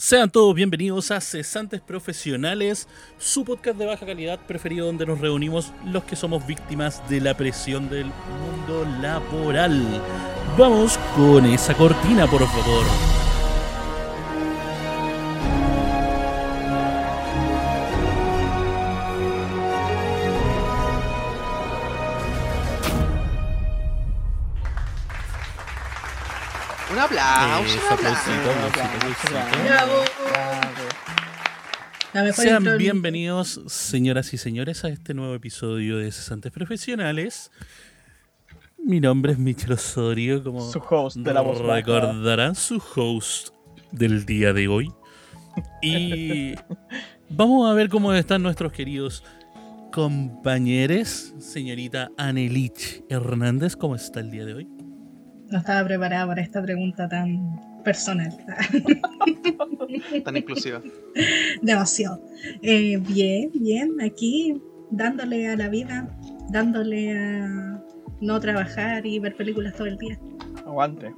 Sean todos bienvenidos a Cesantes Profesionales, su podcast de baja calidad preferido donde nos reunimos los que somos víctimas de la presión del mundo laboral. Vamos con esa cortina, por favor. Un aplauso, Eso, un aplauso. Bravo. Sean bienvenidos, señoras y señores, a este nuevo episodio de Cesantes Profesionales. Mi nombre es Michel Osorio, como Su host de la voz recordarán, su host del día de hoy. Y vamos a ver cómo están nuestros queridos compañeros. Señorita Anelich Hernández, ¿cómo está el día de hoy? No estaba preparada para esta pregunta tan personal. Tan inclusiva. Demasiado. Eh, bien, bien. Aquí dándole a la vida, dándole a no trabajar y ver películas todo el día. Aguante.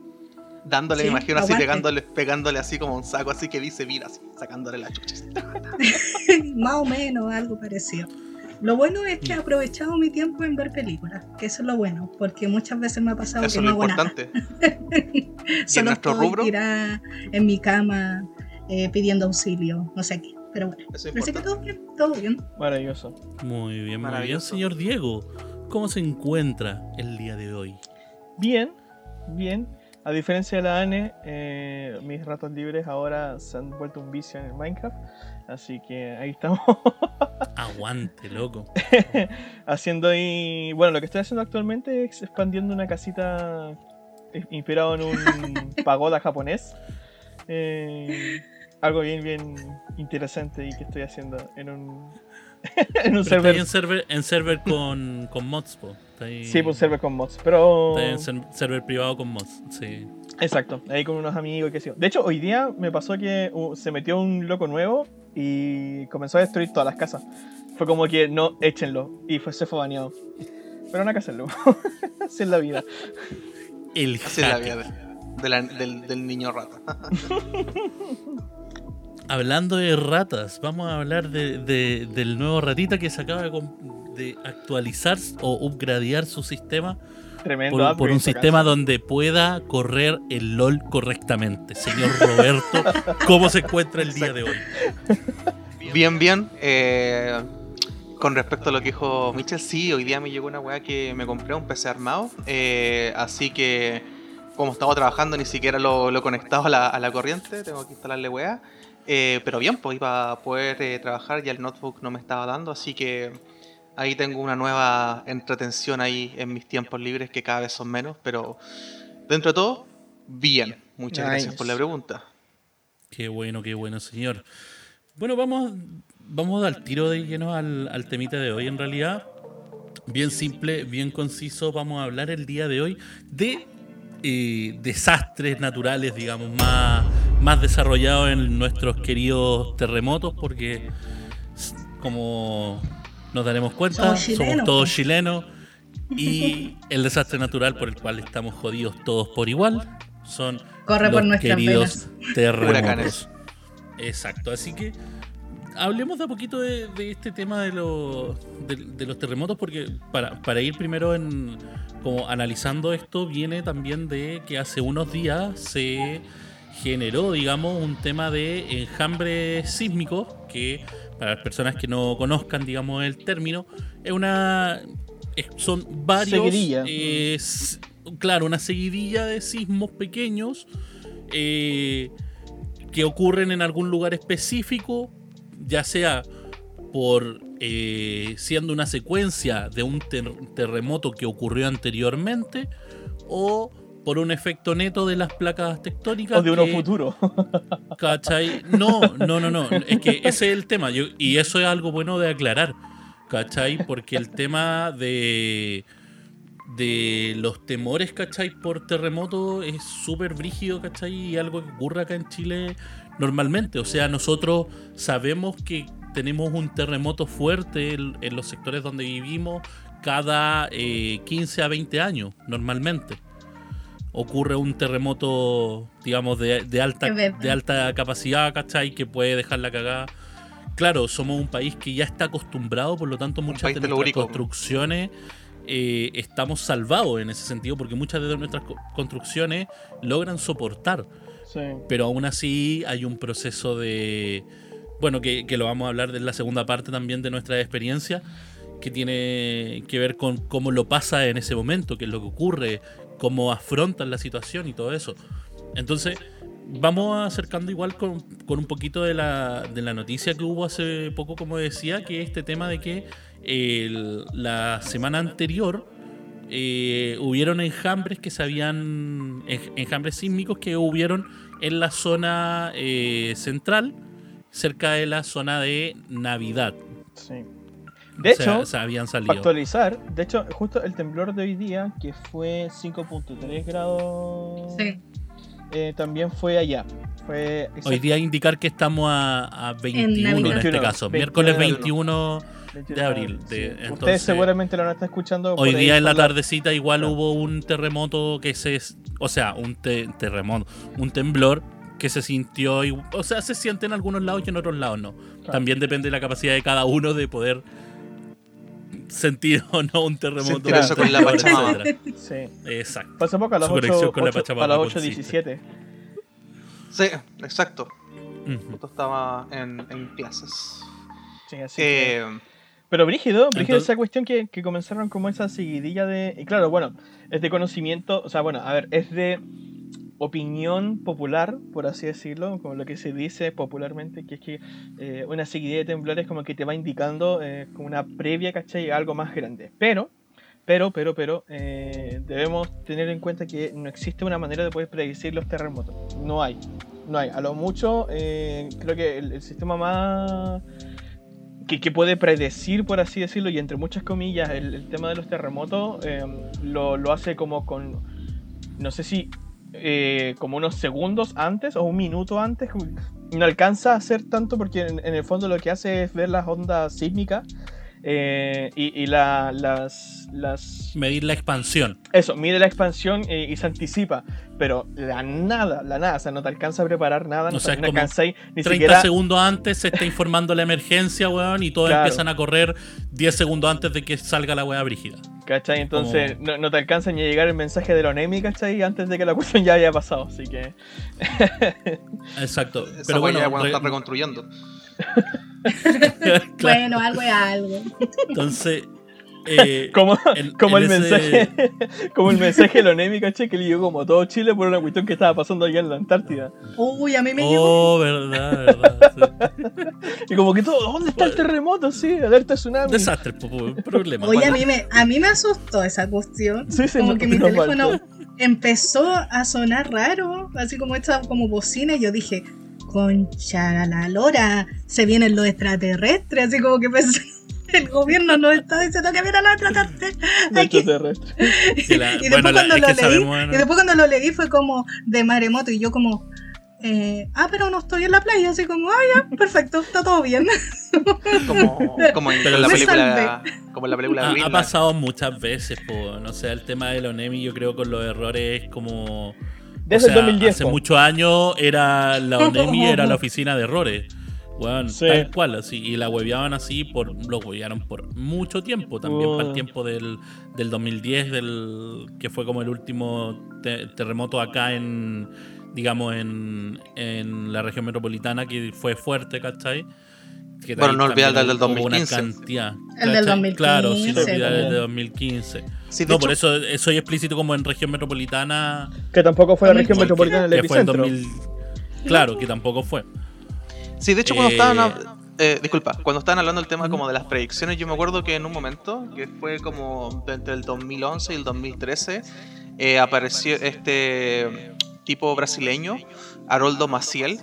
Dándole, Sí, me imagino así, pegándole, pegándole así como un saco, así que dice vida, así, sacándole la chucha. Más o menos, algo parecido. Lo bueno es que he aprovechado mi tiempo en ver películas, que eso es lo bueno, porque muchas veces me ha pasado Eso que es no lo hago nada. importante. Solo nuestro estoy rubro? tirada en mi cama eh, pidiendo auxilio, no sé qué. Pero bueno, es así que todo bien, todo bien. Maravilloso. Muy bien, muy bien. Maravilloso. Señor Diego, ¿cómo se encuentra el día de hoy? Bien, bien. A diferencia de la ANE, eh, mis ratos libres ahora se han vuelto un vicio en el Minecraft. Así que ahí estamos Aguante, loco. haciendo ahí. Bueno, lo que estoy haciendo actualmente es expandiendo una casita eh, inspirado en un pagoda japonés. Eh, algo bien, bien interesante y que estoy haciendo en un, en un server. en server, en server con, con mods, po. Ahí- Sí, pues server con mods. Pero. Está en ser- server privado con mods, sí. Exacto, ahí con unos amigos y qué sé yo. De hecho, hoy día me pasó que uh, se metió un loco nuevo y comenzó a destruir todas las casas. Fue como que no, échenlo. Y fue, se fue baneado. Pero no hay que hacerlo. Así es la vida. El Así es la vida de- de la- del, del niño rata. Hablando de ratas, vamos a hablar de, de- del nuevo ratita que se acaba de, de actualizar o upgradear su sistema Tremendo. por, un sistema donde pueda correr el LOL correctamente. Señor Roberto, ¿cómo se encuentra el día de hoy? Bien, bien. eh, con respecto a lo que dijo Michel, sí, hoy día me llegó una weá que me compré un PC armado. eh, así que, como estaba trabajando, ni siquiera lo, lo he conectado a la, a la corriente. Tengo que instalarle weá. Eh, pero bien, pues iba a poder eh, trabajar. Ya el notebook no me estaba dando. Así que ahí tengo una nueva entretención ahí en mis tiempos libres, que cada vez son menos. Pero dentro de todo, bien. Muchas gracias por la pregunta. Qué bueno, qué bueno, señor. Bueno, vamos, vamos al tiro de lleno al, al temita de hoy, en realidad. Bien simple, bien conciso, vamos a hablar el día de hoy de eh, desastres naturales, digamos, más, más desarrollados en nuestros queridos terremotos, porque como nos daremos cuenta, Somos todos chilenos y el desastre natural por el cual estamos jodidos todos por igual son Corre por los nuestras queridos venas. terremotos. Huracanes. Exacto, así que hablemos de a poquito de, de este tema de, los de, de los terremotos, porque para, para ir primero en como analizando esto, viene también de que hace unos días se generó, digamos, un tema de enjambre sísmico, que para las personas que no conozcan, digamos, el término, es una son varios Seguidilla. eh, claro, una seguidilla de sismos pequeños eh, que ocurren en algún lugar específico, ya sea por eh, siendo una secuencia de un ter- terremoto que ocurrió anteriormente o por un efecto neto de las placas tectónicas. O de uno que- futuro. ¿Cachai? No, no, no, no. Es que ese es el tema. Yo- y eso es algo bueno de aclarar. ¿Cachai? Porque el tema de, de los temores, ¿cachai? Por terremoto es súper brígido, ¿cachai? Y algo que ocurre acá en Chile normalmente. O sea, nosotros sabemos que tenemos un terremoto fuerte en, en los sectores donde vivimos cada eh, 15 a 20 años, normalmente. Ocurre un terremoto, digamos, de, de alta, de alta capacidad, ¿cachai? Que puede dejar la cagada. Claro, somos un país que ya está acostumbrado, por lo tanto muchas de nuestras telúrico. construcciones eh, estamos salvados en ese sentido, porque muchas de nuestras co- construcciones logran soportar Sí. pero aún así hay un proceso de bueno que, que lo vamos a hablar en la segunda parte también de nuestra experiencia que tiene que ver con cómo lo pasa en ese momento qué es lo que ocurre cómo afrontan la situación y todo eso entonces vamos acercando igual con, con un poquito de la, de la noticia que hubo hace poco como decía que este tema de que la semana anterior eh, hubieron enjambres que se habían. en- enjambres sísmicos que hubieron en la zona eh, central, cerca de la zona de Navidad. sí. De O sea, hecho, se habían salido. actualizar, de hecho, justo el temblor de hoy día, que fue 5.3 grados, Sí. eh, también fue allá. Fue Hoy día indicar que estamos a, a 21 en, este 21, caso, 21. miércoles 21. 21 de abril, de- sí. entonces, Ustedes seguramente lo van a estar escuchando. Hoy ahí día en la tardecita igual hubo un terremoto que se... O sea, un te- terremoto, un temblor que se sintió... O sea, se siente en algunos lados y en otros lados no. Claro. También depende de la capacidad de cada uno de poder sentir o no un terremoto. Sentir eso con la Pachamama. Sí. Exacto. Pasó poco a las Su conexión 8, con la Pachamama a las por 8.17. Sí, exacto. Justo estaba en, en clases. Sí, así que- Eh, Pero brígido, brígido Entonces- esa cuestión que, que comenzaron como esa seguidilla de... Y claro, bueno, es de conocimiento, o sea, bueno, a ver, es de opinión popular, por así decirlo, como lo que se dice popularmente, que es que eh, una seguidilla de temblores como que te va indicando eh, como una previa, ¿cachai? Algo más grande. Pero, pero, pero, pero, eh, debemos tener en cuenta que no existe una manera de poder predecir los terremotos. No hay. No hay. A lo mucho, creo que el, sistema más que, que puede predecir, por así decirlo, y entre muchas comillas, el, el tema de los terremotos lo, lo hace como con, no sé si, eh, como unos segundos antes o un minuto antes. No alcanza a hacer tanto porque en, en el fondo lo que hace es ver las ondas sísmicas eh, y, y la- las, las... Medir la expansión. Eso, mide la expansión eh, y se anticipa, pero la nada, la nada, o sea, no te alcanza a preparar nada, no, O sea, no alcanzáis ni 30 siquiera... segundos antes se está informando la emergencia, weón, y todos Claro. empiezan a correr 10 segundos antes de que salga la weá brígida. ¿Cachai? Entonces no, no te alcanza ni a llegar el mensaje de la ONEMI, ¿cachai? Antes de que la cuestión ya haya pasado, así que... Exacto. esa Pero bueno, cuando re- están reconstruyendo. claro, Bueno, algo es algo. entonces. eh, Como, el ese- mensaje como el mensaje de la ONEMI, ¿cachai? Que le llegó como a todo Chile por una cuestión que estaba pasando allá en la Antártida. Uy, a mí me llegó. Oh, verdad, verdad. sí. Y como que todo, ¿dónde está el terremoto? Sí, alerta tsunami. Desastre, problema. Oye, a mí me, a mí me asustó esa cuestión. Sí, sí, como no- que mi no teléfono faltó. empezó a sonar raro, así como esta como bocina, y yo dije, concha la lora, se vienen los extraterrestres, así como que pensé, el gobierno nos está diciendo que vienen los extraterrestres. No Hay que- extraterrestre. Que la- y bueno, después la- cuando lo leí, sabemos, y después cuando lo leí fue como de maremoto, y yo como, eh, ah, pero no estoy en la playa, así como, ah, ya, perfecto, está todo bien. Como, como en Pero la película. Como en la película ha, pasado muchas veces, po, no sé, el tema de la ONEMI yo creo con los errores como... Desde o sea, el 2010. Hace muchos años era la ONEMI era la oficina de errores. Weón, Sí. tal cual, así. Y la hueveaban así, por, lo huevearon por mucho tiempo. También Oh. para el tiempo del, del 2010, del, que fue como el último te- terremoto acá en, digamos, en, en la región metropolitana, que fue fuerte, ¿cachai? Que Bueno, no olvidar el del hubo una 2015. cantidad, El del ¿cachai? Claro, sin 2015, olvidar el de también. 2015. Sí, de No, hecho, por eso eh, soy explícito como en región metropolitana. Que tampoco fue la región porque- metropolitana del que fue en epicentro. 2000 Claro, que tampoco fue. Sí, de hecho, cuando Eh, estaban. eh, disculpa, cuando estaban hablando del tema como de las predicciones, yo me acuerdo que en un momento, que fue como entre el 2011 y el 2013, eh, apareció este tipo brasileño, Haroldo Maciel,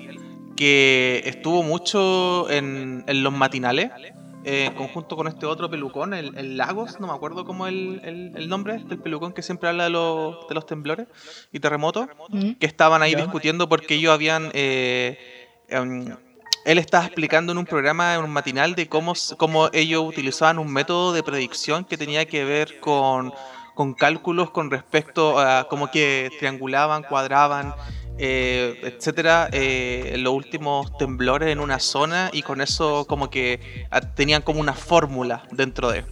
que estuvo mucho en, en los matinales. eh, en conjunto con este otro pelucón, el, el Lagos, no me acuerdo cómo el, el, el nombre del pelucón que siempre habla de los, de los temblores y terremotos Mm. que estaban ahí Ya. discutiendo porque ellos habían... eh, em, él estaba explicando en un programa, en un matinal, de cómo, cómo ellos utilizaban un método de predicción que tenía que ver con, con cálculos con respecto a cómo que triangulaban, cuadraban, eh, etcétera, eh, los últimos temblores en una zona y con eso como que ah, tenían como una fórmula dentro de.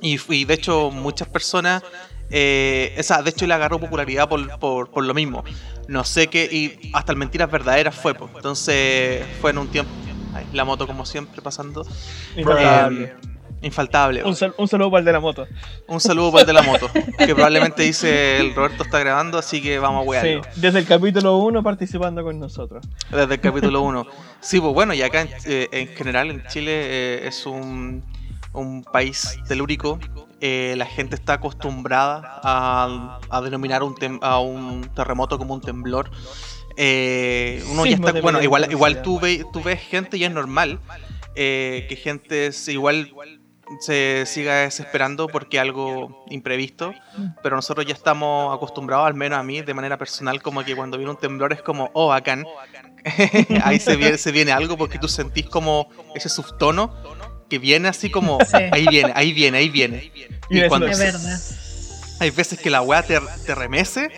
Y, y de hecho muchas personas, eh, esa, de hecho le agarró popularidad por, por, por lo mismo. No sé qué, y hasta el Mentiras Verdaderas fue, pues. entonces fue en un tiempo, ay, la moto como siempre pasando. Eh, infaltable. Un, sal- un saludo para el de la moto. Un saludo para el de la moto, que probablemente dice el Roberto está grabando, así que vamos a Sí, wearlo. desde el capítulo 1 participando con nosotros. Desde el capítulo 1. Sí, pues bueno, y acá en, eh, en general en Chile eh, es un, un país telúrico. eh, la gente está acostumbrada a, a denominar un tem- a un terremoto como un temblor. Uno ya está, bueno, igual, igual tú, ve- tú ves gente y es normal que gente se- igual se siga desesperando porque algo imprevisto, pero nosotros ya estamos acostumbrados, al menos a mí, de manera personal, como que cuando viene un temblor es como, oh, bacán, ahí se viene, se viene algo porque tú sentís como ese subtono que viene así como, Sí. ahí viene, ahí viene, ahí viene. Y Y cuando Es se- verdad. hay veces que la weá te, te remece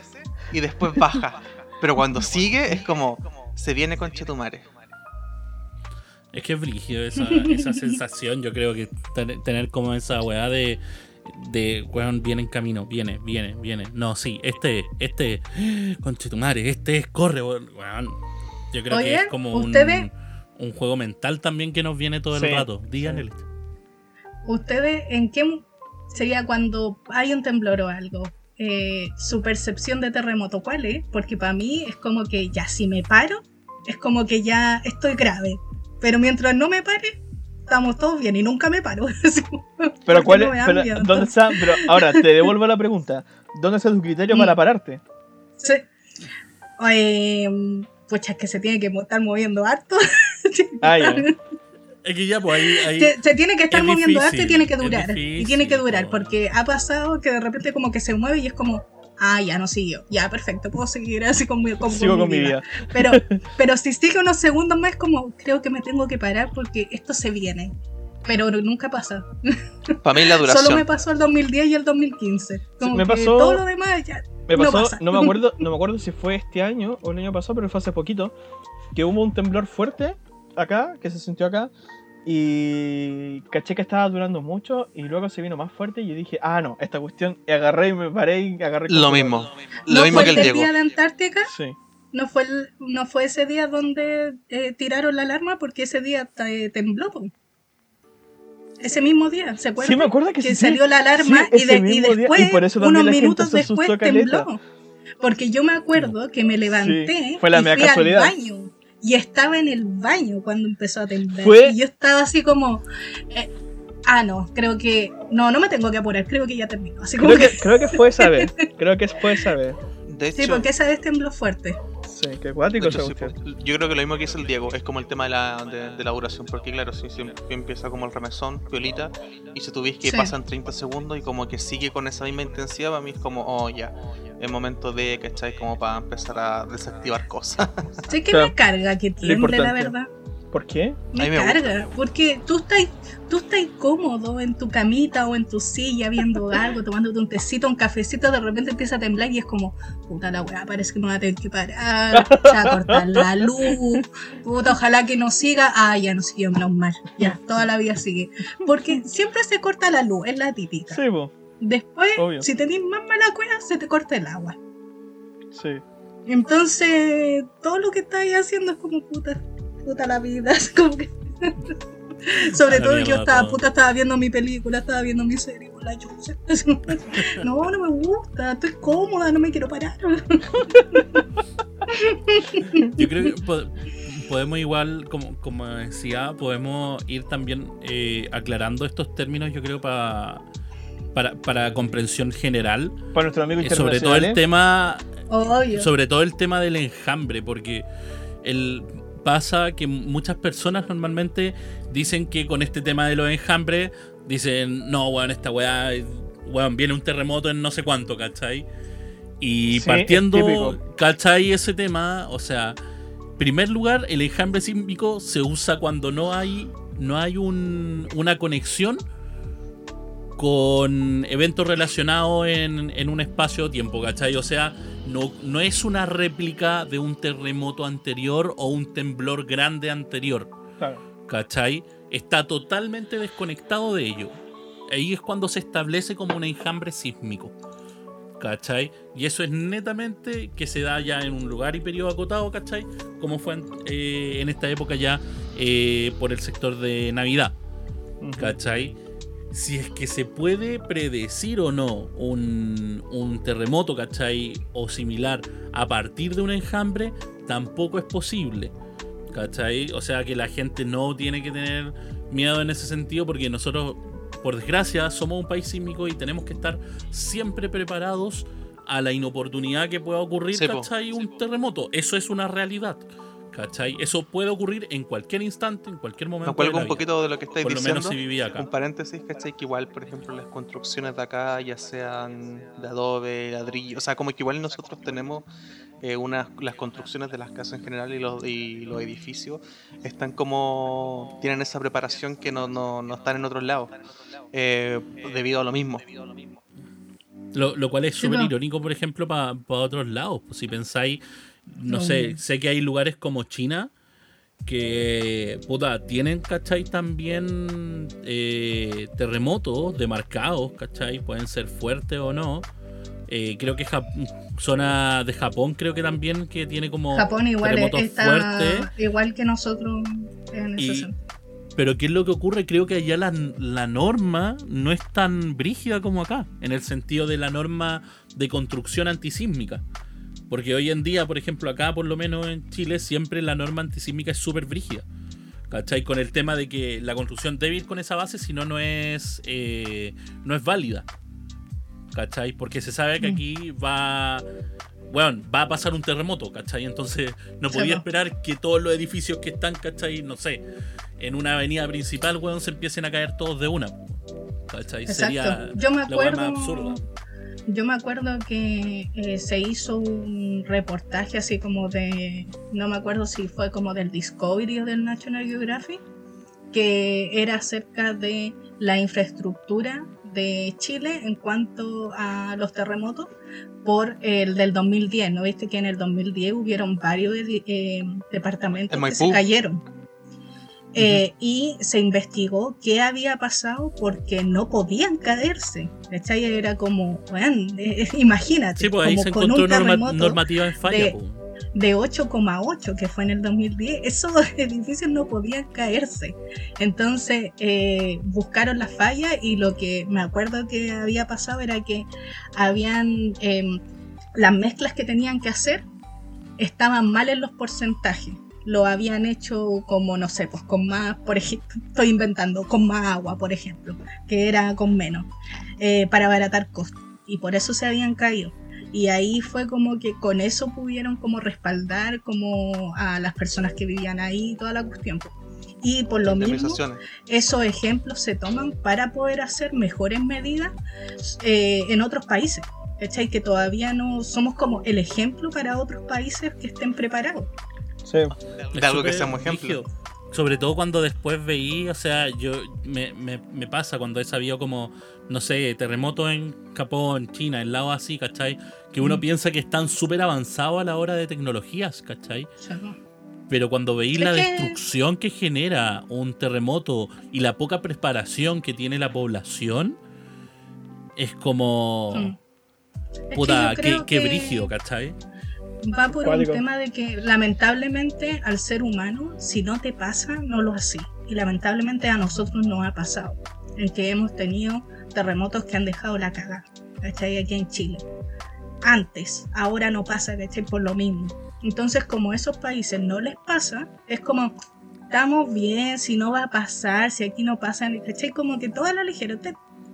y después baja, pero cuando sigue es como, se viene con Chetumare. Es que es brígido esa, esa sensación. Yo creo que ten- tener como esa weá de. De, weón, viene en camino, viene, viene, viene. No, sí, este, este, conchetumare, este es, corre, weón. Yo creo que es como un, ustedes- un juego mental también que nos viene todo el Sí, rato. Díganle. sí. ¿Ustedes en qué sería cuando hay un temblor o algo? Eh, su percepción de terremoto, ¿cuál es? Porque para mí es como que ya si me paro, es como que ya estoy grave. Pero mientras no me pare, estamos todos bien y nunca me paro. Pero cuál no pero. ¿dónde está? Pero ahora te devuelvo la pregunta. ¿Dónde está tu criterio Mm. para pararte? Sí. Eh, pucha, es que se tiene que estar moviendo harto. Ah. Es que ya, pues ahí. ahí- Se, se tiene que estar Es moviendo harto y tiene que durar. y tiene que durar, po. porque ha pasado que de repente como que se mueve y es como, ah, ya no siguió. Ya, perfecto, puedo seguir así con mi, con- Sigo con con mi vida. vida. Pero, pero si sigue unos segundos más, como, creo que me tengo que parar porque esto se viene. Pero nunca pasa. Para mí la Solo me duración. pasó el 2010 y el 2015. Como me que pasó- todo lo demás ya. Me No pasó, pasa. no, me acuerdo, no me acuerdo si fue este año o el año pasado, pero fue hace poquito, que hubo un temblor fuerte acá, que se sintió acá, y caché que estaba durando mucho, y luego se vino más fuerte, y yo dije, ah, no, esta cuestión, y agarré y me paré y agarré Lo mismo. Lo ¿No mismo fue que el Diego. día de Antártica? Sí. ¿No fue, el- no fue ese día donde eh, tiraron la alarma? Porque ese día eh, tembló. po. Ese mismo día, ¿se acuerdan? Sí, me acuerdo que, sí. salió la alarma Sí, y, de- mismo después, y por eso también unos minutos después tembló. Porque yo me acuerdo que me levanté Sí, fue la y fui casualidad. al baño. Y estaba en el baño cuando empezó a temblar. Fue- Y yo estaba así como... eh, ah, no, creo que... No, no me tengo que apurar, creo que ya terminó. Así como Creo que... que, creo que fue esa vez. Creo que fue esa vez. De Sí, hecho, porque esa vez tembló fuerte. Sí, qué sí, cuestión. yo creo que lo mismo que dice el Diego es como el tema de la, de, de la duración. Porque, claro, si si empieza como el remesón, piolita, y si tú ves que Sí. pasan 30 segundos y como que sigue con esa misma intensidad, para mí es como, oh, ya, es momento de, ¿cachai? Como para empezar a desactivar cosas. Sé que me carga que tiemble, la verdad. ¿Por qué? Me, gusta. carga, porque tú estás, tú estás cómodo en tu camita o en tu silla viendo algo, tomándote un tecito, un cafecito, de repente empieza a temblar y es como, puta la weá, parece que me va a tener que parar, se va a cortar la luz, puta, ojalá que no siga, ah, ya no siguió, menos mal, ya, toda la vida sigue. Porque siempre se corta la luz, es la típica. Sí, po. Después, Obvio. si tenés más mala cueva, se te corta el agua. Sí. Entonces, todo lo que estáis haciendo es como puta, puta la vida. es como que- Sobre La todo yo estaba, todo. puta, estaba viendo mi película, estaba viendo mi serie con la chucha. No, no me gusta, estoy cómoda, no me quiero parar. Yo creo que po- podemos igual, como, como decía, podemos ir también eh, aclarando estos términos, yo creo, pa- para, para comprensión general. Para nuestro amigo Eh, sobre todo el tema Obvio. sobre todo el tema del enjambre, porque el, pasa que muchas personas normalmente dicen que con este tema de los enjambres, dicen, no, weón, esta weá, weón, viene un terremoto en no sé cuánto, ¿cachai? Y Sí, es partiendo, típico. ¿cachai? Ese tema, o sea, primer lugar, el enjambre sísmico se usa cuando no hay, no hay un- una conexión con eventos relacionados en, en un espacio-tiempo, ¿cachai? O sea, no, no es una réplica de un terremoto anterior o un temblor grande anterior, Claro. ¿cachai? Está totalmente desconectado de ello. Ahí es cuando se establece como un enjambre sísmico. ¿Cachai? Y eso es netamente que se da ya en un lugar y periodo acotado, ¿cachai? Como fue en, eh, en esta época ya eh, por el sector de Navidad. ¿Cachai? Si es que se puede predecir o no un, un terremoto, ¿cachai? O similar a partir de un enjambre, tampoco es posible. ¿Cachai? O sea que la gente no tiene que tener miedo en ese sentido porque nosotros, por desgracia, somos un país sísmico y tenemos que estar siempre preparados a la inoportunidad que pueda ocurrir, Sí, po. ¿cachai? Un terremoto. Eso es una realidad. ¿Cachai? Eso puede ocurrir en cualquier instante, en cualquier momento. Me un poquito de lo que estáis Por lo menos si vivía acá. Un paréntesis, ¿cachai? Que igual, por ejemplo, las construcciones de acá, ya sean de adobe, ladrillo, o sea, como que igual nosotros tenemos eh, unas, las construcciones de las casas en general y los, y los edificios, están como, tienen esa preparación que no, no, no están en otros lados, eh, debido a lo mismo. Lo, lo cual es Sí, súper no. irónico, por ejemplo, para otros lados. Pues si pensáis, no No. sé, sé que hay lugares como China que, puta, tienen, ¿cachai? También eh, terremotos demarcados, ¿cachai? Pueden ser fuertes o no. Eh, creo que Jap- zona de Japón creo que también que tiene como Japón igual terremotos está fuertes. igual que nosotros en ese Y- sentido. Pero ¿qué es lo que ocurre? Creo que allá la, la norma no es tan brígida como acá, en el sentido de la norma de construcción antisísmica. Porque hoy en día, por ejemplo, acá por lo menos en Chile, siempre la norma antisísmica es súper brígida. ¿Cachai? Con el tema de que la construcción debe ir con esa base, si no, no es, eh, no es válida. ¿Cachai? Porque se sabe que Mm. aquí va... Bueno, va a pasar un terremoto, ¿cachai? Entonces no podía po. esperar que todos los edificios que están, ¿cachai? No sé, en una avenida principal, weón, se empiecen a caer todos de una. ¿Cachai? Exacto. Sería Yo me la acuerdo. más absurda. Yo me acuerdo que eh, se hizo un reportaje así como de, no me acuerdo si fue como del Discovery o del National Geographic, que era acerca de la infraestructura de Chile en cuanto a los terremotos por el del 2010. ¿No viste que en el 2010 hubieron varios eh, departamentos En que se cayeron? Eh, y se investigó qué había pasado porque no podían caerse. ¿cachai? Era como, weón, eh, imagínate, Sí, pues ahí como se con un norma- terremoto normativa en falla. de- po. de 8,8 que fue en el 2010, esos edificios no podían caerse. Entonces eh, buscaron la falla y lo que me acuerdo que había pasado era que habían em, las mezclas que tenían que hacer estaban mal en los porcentajes. Lo habían hecho como, no sé, pues con más, por ejemplo, estoy inventando, con más agua, por ejemplo, que era con menos, eh, para abaratar costos. Y por eso se habían caído. Y ahí fue como que con eso pudieron como respaldar como a las personas que vivían ahí, toda la cuestión. Y por lo mismo, esos ejemplos se toman para poder hacer mejores medidas eh, en otros países. ¿Cachai? Que todavía no somos como el ejemplo para otros países que estén preparados. Sí. De algo que seamos ejemplo. Sobre todo cuando después veí, o sea, yo me, me- me pasa cuando he sabido como, no sé, terremotos en Japón, China, en lados así, ¿cachai? Que uno Mm. piensa que están súper avanzados a la hora de tecnologías, ¿cachai? Pero cuando veí Es la destrucción que genera un terremoto y la poca preparación que tiene la población, es como... Mm. Es que Puta, qué, qué brígido, ¿cachai? Va por Cuático. un tema de que lamentablemente al ser humano, si no te pasa, no lo haces. Y lamentablemente a nosotros nos ha pasado. En que hemos tenido terremotos que han dejado la caga. ¿Cachai? Aquí en Chile. Antes, ahora no pasa, ¿cachai? Por lo mismo. Entonces, como a esos países no les pasa, es como, estamos bien, si no va a pasar, si aquí no pasa, ¿cachai? Como que toda la ligera.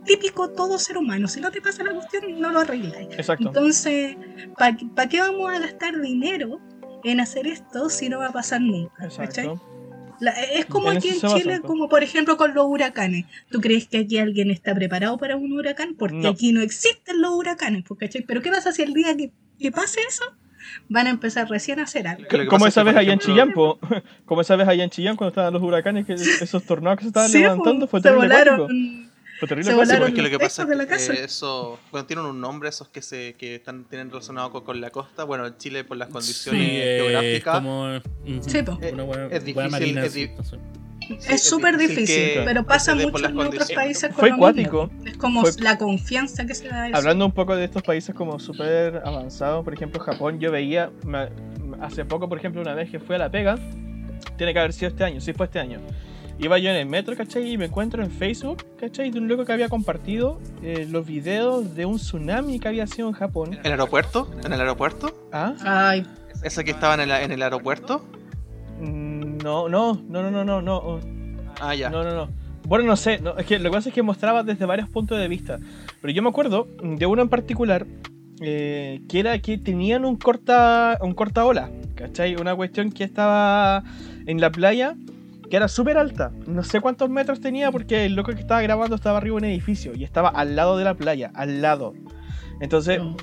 Típico todo ser humano. Si no te pasa la cuestión, no lo arregláis. Exacto. Entonces, ¿para qué vamos a gastar dinero en hacer esto si no va a pasar nunca? ¿cachai? Exacto. La- es como En aquí en Chile, como por ejemplo con los huracanes. ¿Tú crees que aquí alguien está preparado para un huracán? Porque No. aquí no existen los huracanes, pues, ¿cachai? Pero ¿qué pasa si el día que, que pase eso, van a empezar recién a hacer algo? Como esa vez allá en Chillán, po. Como esa vez allá en Chillán cuando estaban los huracanes, que esos tornados que se estaban Sí, levantando, pues, fue se terrible volaron. Fue terrible Se volaron porque lo que pasa de la es que casa. eso, bueno, tienen un nombre esos que se que están tienen relacionado con, con la costa. Bueno, en Chile por las condiciones Sí, geográficas como. ujú, Sí. Una wea- Es difícil, marina, es sí, di- Es súper difícil, que- pero pasa que mucho en otros países con Fue lo cuático. mismo. Es como Fue- la confianza que se da a eso. Hablando un poco de estos países como súper avanzados, por ejemplo Japón, yo veía me- hace poco, por ejemplo, una vez que fui a La Pega, tiene que haber sido este año, sí fue este año. Iba yo en el metro, ¿cachai? Y me encuentro en Facebook, ¿cachai? De un loco que había compartido eh, los videos de un tsunami que había sido en Japón. ¿En el aeropuerto? ¿En el aeropuerto? ¿Ah? Ay, ¿Ese que estaba en el, en el aeropuerto? Mm, No, no, no, no, no, no, no. Ah, ya. No, no, no. Bueno, no sé, no, es que lo que pasa es que mostraba desde varios puntos de vista. Pero yo me acuerdo de uno en particular eh, que era que tenían un corta, un corta ola, ¿cachai? Una cuestión que estaba en la playa que era súper alta. No sé cuántos metros tenía porque el loco que estaba grabando estaba arriba de un edificio y estaba al lado de la playa, al lado. Entonces, no.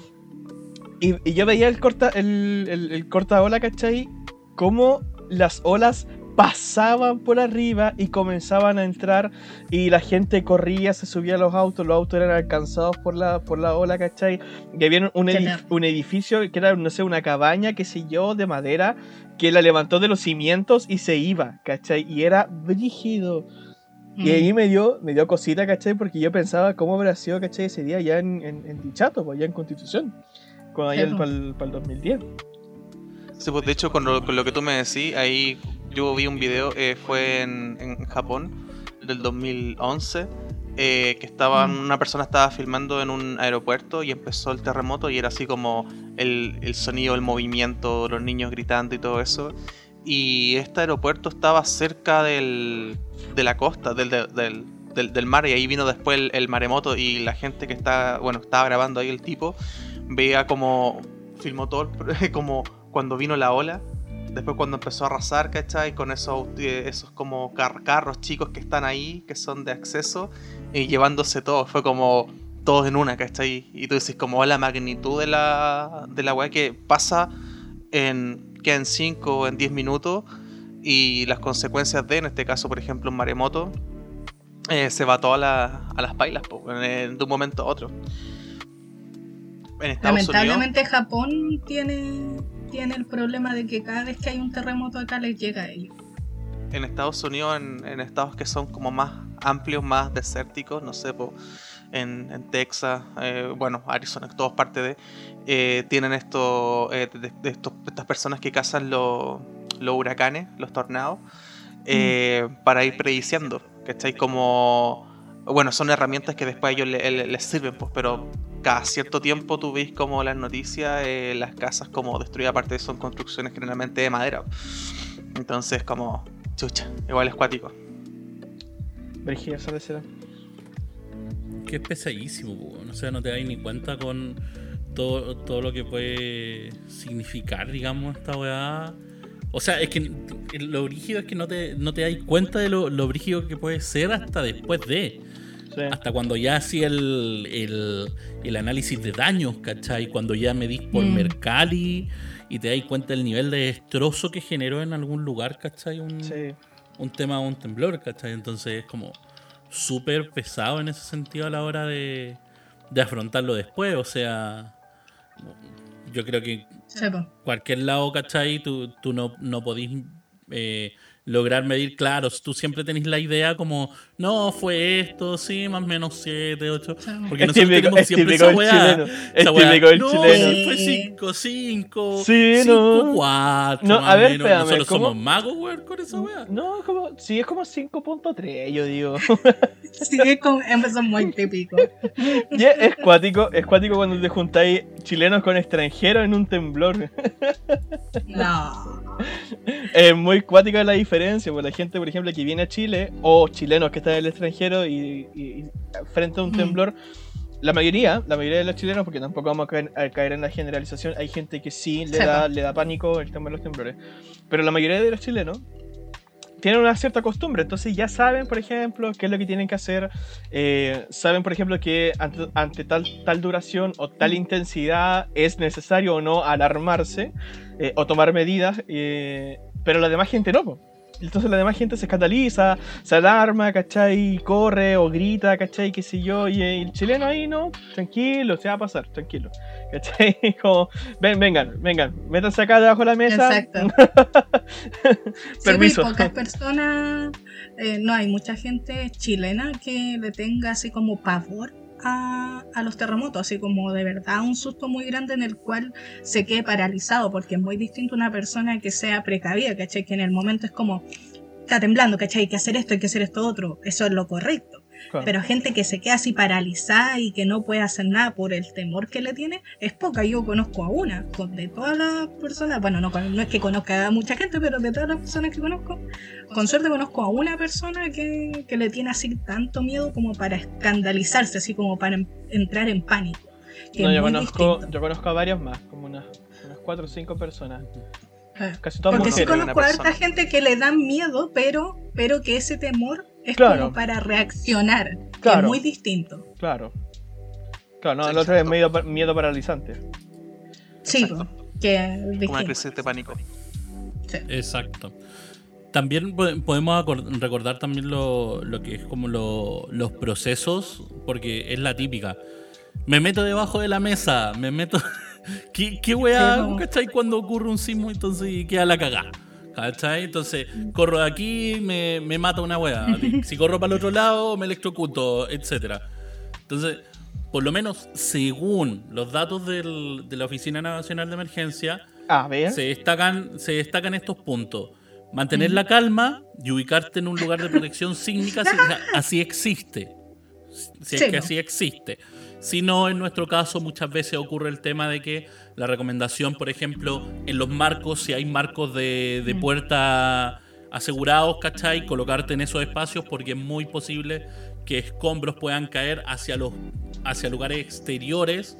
y, y yo veía el corta, el, el, el corta ola, ¿cachai? Cómo las olas pasaban por arriba y comenzaban a entrar y la gente corría, se subía a los autos, los autos eran alcanzados por la, por la ola, ¿cachai? Y había un, edif- un edificio que era, no sé, una cabaña, qué sé yo, de madera, que la levantó de los cimientos y se iba, ¿cachai? Y era brígido. Y Mm. ahí me dio, me dio cosita, ¿cachai? Porque yo pensaba cómo habría sido, ¿cachai? Ese día ya en, en, en Dichato, pues allá en Constitución. Cuando allá para pues. el, 2010. Sí, pues de hecho, con lo, con lo que tú me decís, ahí yo vi un video, eh, fue en, en Japón, del 2011, eh, que estaban, Mm. una persona estaba filmando en un aeropuerto y empezó el terremoto y era así como el, el sonido, el movimiento, los niños gritando y todo eso. Y este aeropuerto estaba cerca del, de la costa, del, del, del- del- mar, y ahí vino después el, el maremoto y la gente que está, bueno, estaba grabando ahí el tipo, veía como filmó todo, como cuando vino la ola, después cuando empezó a arrasar, ¿cachai? Con esos, eh, esos como car- carros chicos que están ahí, que son de acceso, y llevándose todo, fue como todos en una, ¿cachai? Y tú dices como la magnitud de la, de la weá que pasa en, que en 5 o en 10 minutos y las consecuencias de, en este caso, por ejemplo, un maremoto, eh, se va todo a, la- a las pailas, po, en- de un momento a otro. En Estados Unidos, Lamentablemente Japón tiene, tiene el problema de que cada vez que hay un terremoto acá les llega a ellos. en Estados Unidos, en, en estados que son como más amplios, más desérticos, no sé, po, en, en Texas, eh, bueno, Arizona, todas partes de, eh, tienen esto, eh, de, de estos- de estas personas que cazan los los huracanes, los tornados, eh, para ir prediciendo, ¿cachai? Como, bueno, son herramientas que después a ellos le- le- les sirven, pues, pero cada cierto tiempo tú ves como las noticias, eh, las casas como destruidas, aparte son construcciones generalmente de madera. Entonces, como, chucha, igual es cuático. Brígida esa lecera. Que es pesadísimo, po, weón. o sea, no te das ni cuenta con todo, todo lo que puede significar, digamos, esta weá. O sea, es que lo brígido es que no te, no te das cuenta de lo, lo brígido que puede ser hasta después de. Sí. Hasta cuando ya hacía el, el, el análisis de daños, ¿cachai? Cuando ya medís por Mm. Mercalli y te das cuenta del nivel de destrozo que generó en algún lugar, ¿cachai? Un, Sí. Un tema, un temblor, ¿cachai? Entonces es como súper pesado en ese sentido a la hora de, de afrontarlo después. O sea, yo creo que cualquier lado, ¿cachai? Tú, tú no, no podís eh, lograr medir, claro, tú siempre tenés la idea como, no, fue esto, sí, más o menos 7, 8. Sí. Porque nosotros típico, tenemos siempre esa weá. Es típico no, chileno. sí, fue 5, 5, Sí, 5, no. 4. No, a ver, espérame, Nosotros ¿cómo? somos magos, weón, con esa weá. No, como, sí, es como 5.3, yo digo. Sí, es como, eso es muy típico. Y es, es cuático, es cuático cuando te juntáis chilenos con extranjeros en un temblor. No. Es muy cuática la diferencia, porque la gente, por ejemplo, que viene a Chile, o chilenos que están en el extranjero y, y- y frente a un Mm. temblor, la mayoría, la mayoría de los chilenos, porque tampoco vamos a caer, a caer en la generalización, hay gente que sí le da, le da pánico el tema de los temblores. Pero la mayoría de los chilenos tienen una cierta costumbre, entonces ya saben, por ejemplo, qué es lo que tienen que hacer, eh, saben, por ejemplo, que ante, ante tal, tal duración o tal intensidad es necesario o no alarmarse eh, o tomar medidas, eh, pero la demás gente no. Entonces la demás gente se escandaliza, se alarma, ¿cachai? Corre o grita, ¿cachai? Qué sé yo. Y el chileno ahí, ¿no? Tranquilo, se va a pasar, tranquilo. ¿Cachai? Como, ven, vengan, vengan, métanse acá debajo de la mesa. Exacto. Permiso. Sí, muy pocas personas, eh, no hay mucha gente chilena que le tenga así como pavor a, a los terremotos, así como de verdad un susto muy grande en el cual se quede paralizado, porque es muy distinto una persona que sea precavida, ¿cachai? Que en el momento es como, está temblando, ¿cachai? Hay que hacer esto, hay que hacer esto otro, eso es lo correcto. Claro. Pero gente que se queda así paralizada y que no puede hacer nada por el temor que le tiene, es poca. Yo conozco a una, con- de todas las personas, bueno, no, no es que conozca a mucha gente, pero de todas las personas que conozco, con suerte conozco a una persona que, que le tiene así tanto miedo como para escandalizarse, así como para en- entrar en pánico. Que No, yo conozco, distinto. yo conozco a varias más, como unas, unas cuatro o cinco personas. Casi todas Porque sí conozco a harta gente que le dan miedo, pero, pero que ese temor es Claro. como para reaccionar. que es muy distinto. Claro. Claro, no, el otro es miedo paralizante. Sí, Exacto. que es Como pánico. Exacto. También po- podemos recordar también lo, lo que es como lo- los procesos, porque es la típica. Me meto debajo de la mesa, me meto... ¿Qué, qué weá Sí, hago, no. cachai? Cuando ocurre un sismo entonces y queda la cagada. ¿Cachai? Entonces, corro de aquí, me, me mata una weá. Si corro para el otro lado, me electrocuto, etc. Entonces, por lo menos según los datos del- de la Oficina Nacional de Emergencia, A ver. se destacan, se destacan estos puntos. Mantener la calma y ubicarte en un lugar de protección sísmica si así existe. Si es Sí, que no. así existe. Si no, en nuestro caso muchas veces ocurre el tema de que la recomendación, por ejemplo, en los marcos, si hay marcos de, de puerta asegurados, ¿cachai? Colocarte en esos espacios porque es muy posible que escombros puedan caer hacia los hacia lugares exteriores,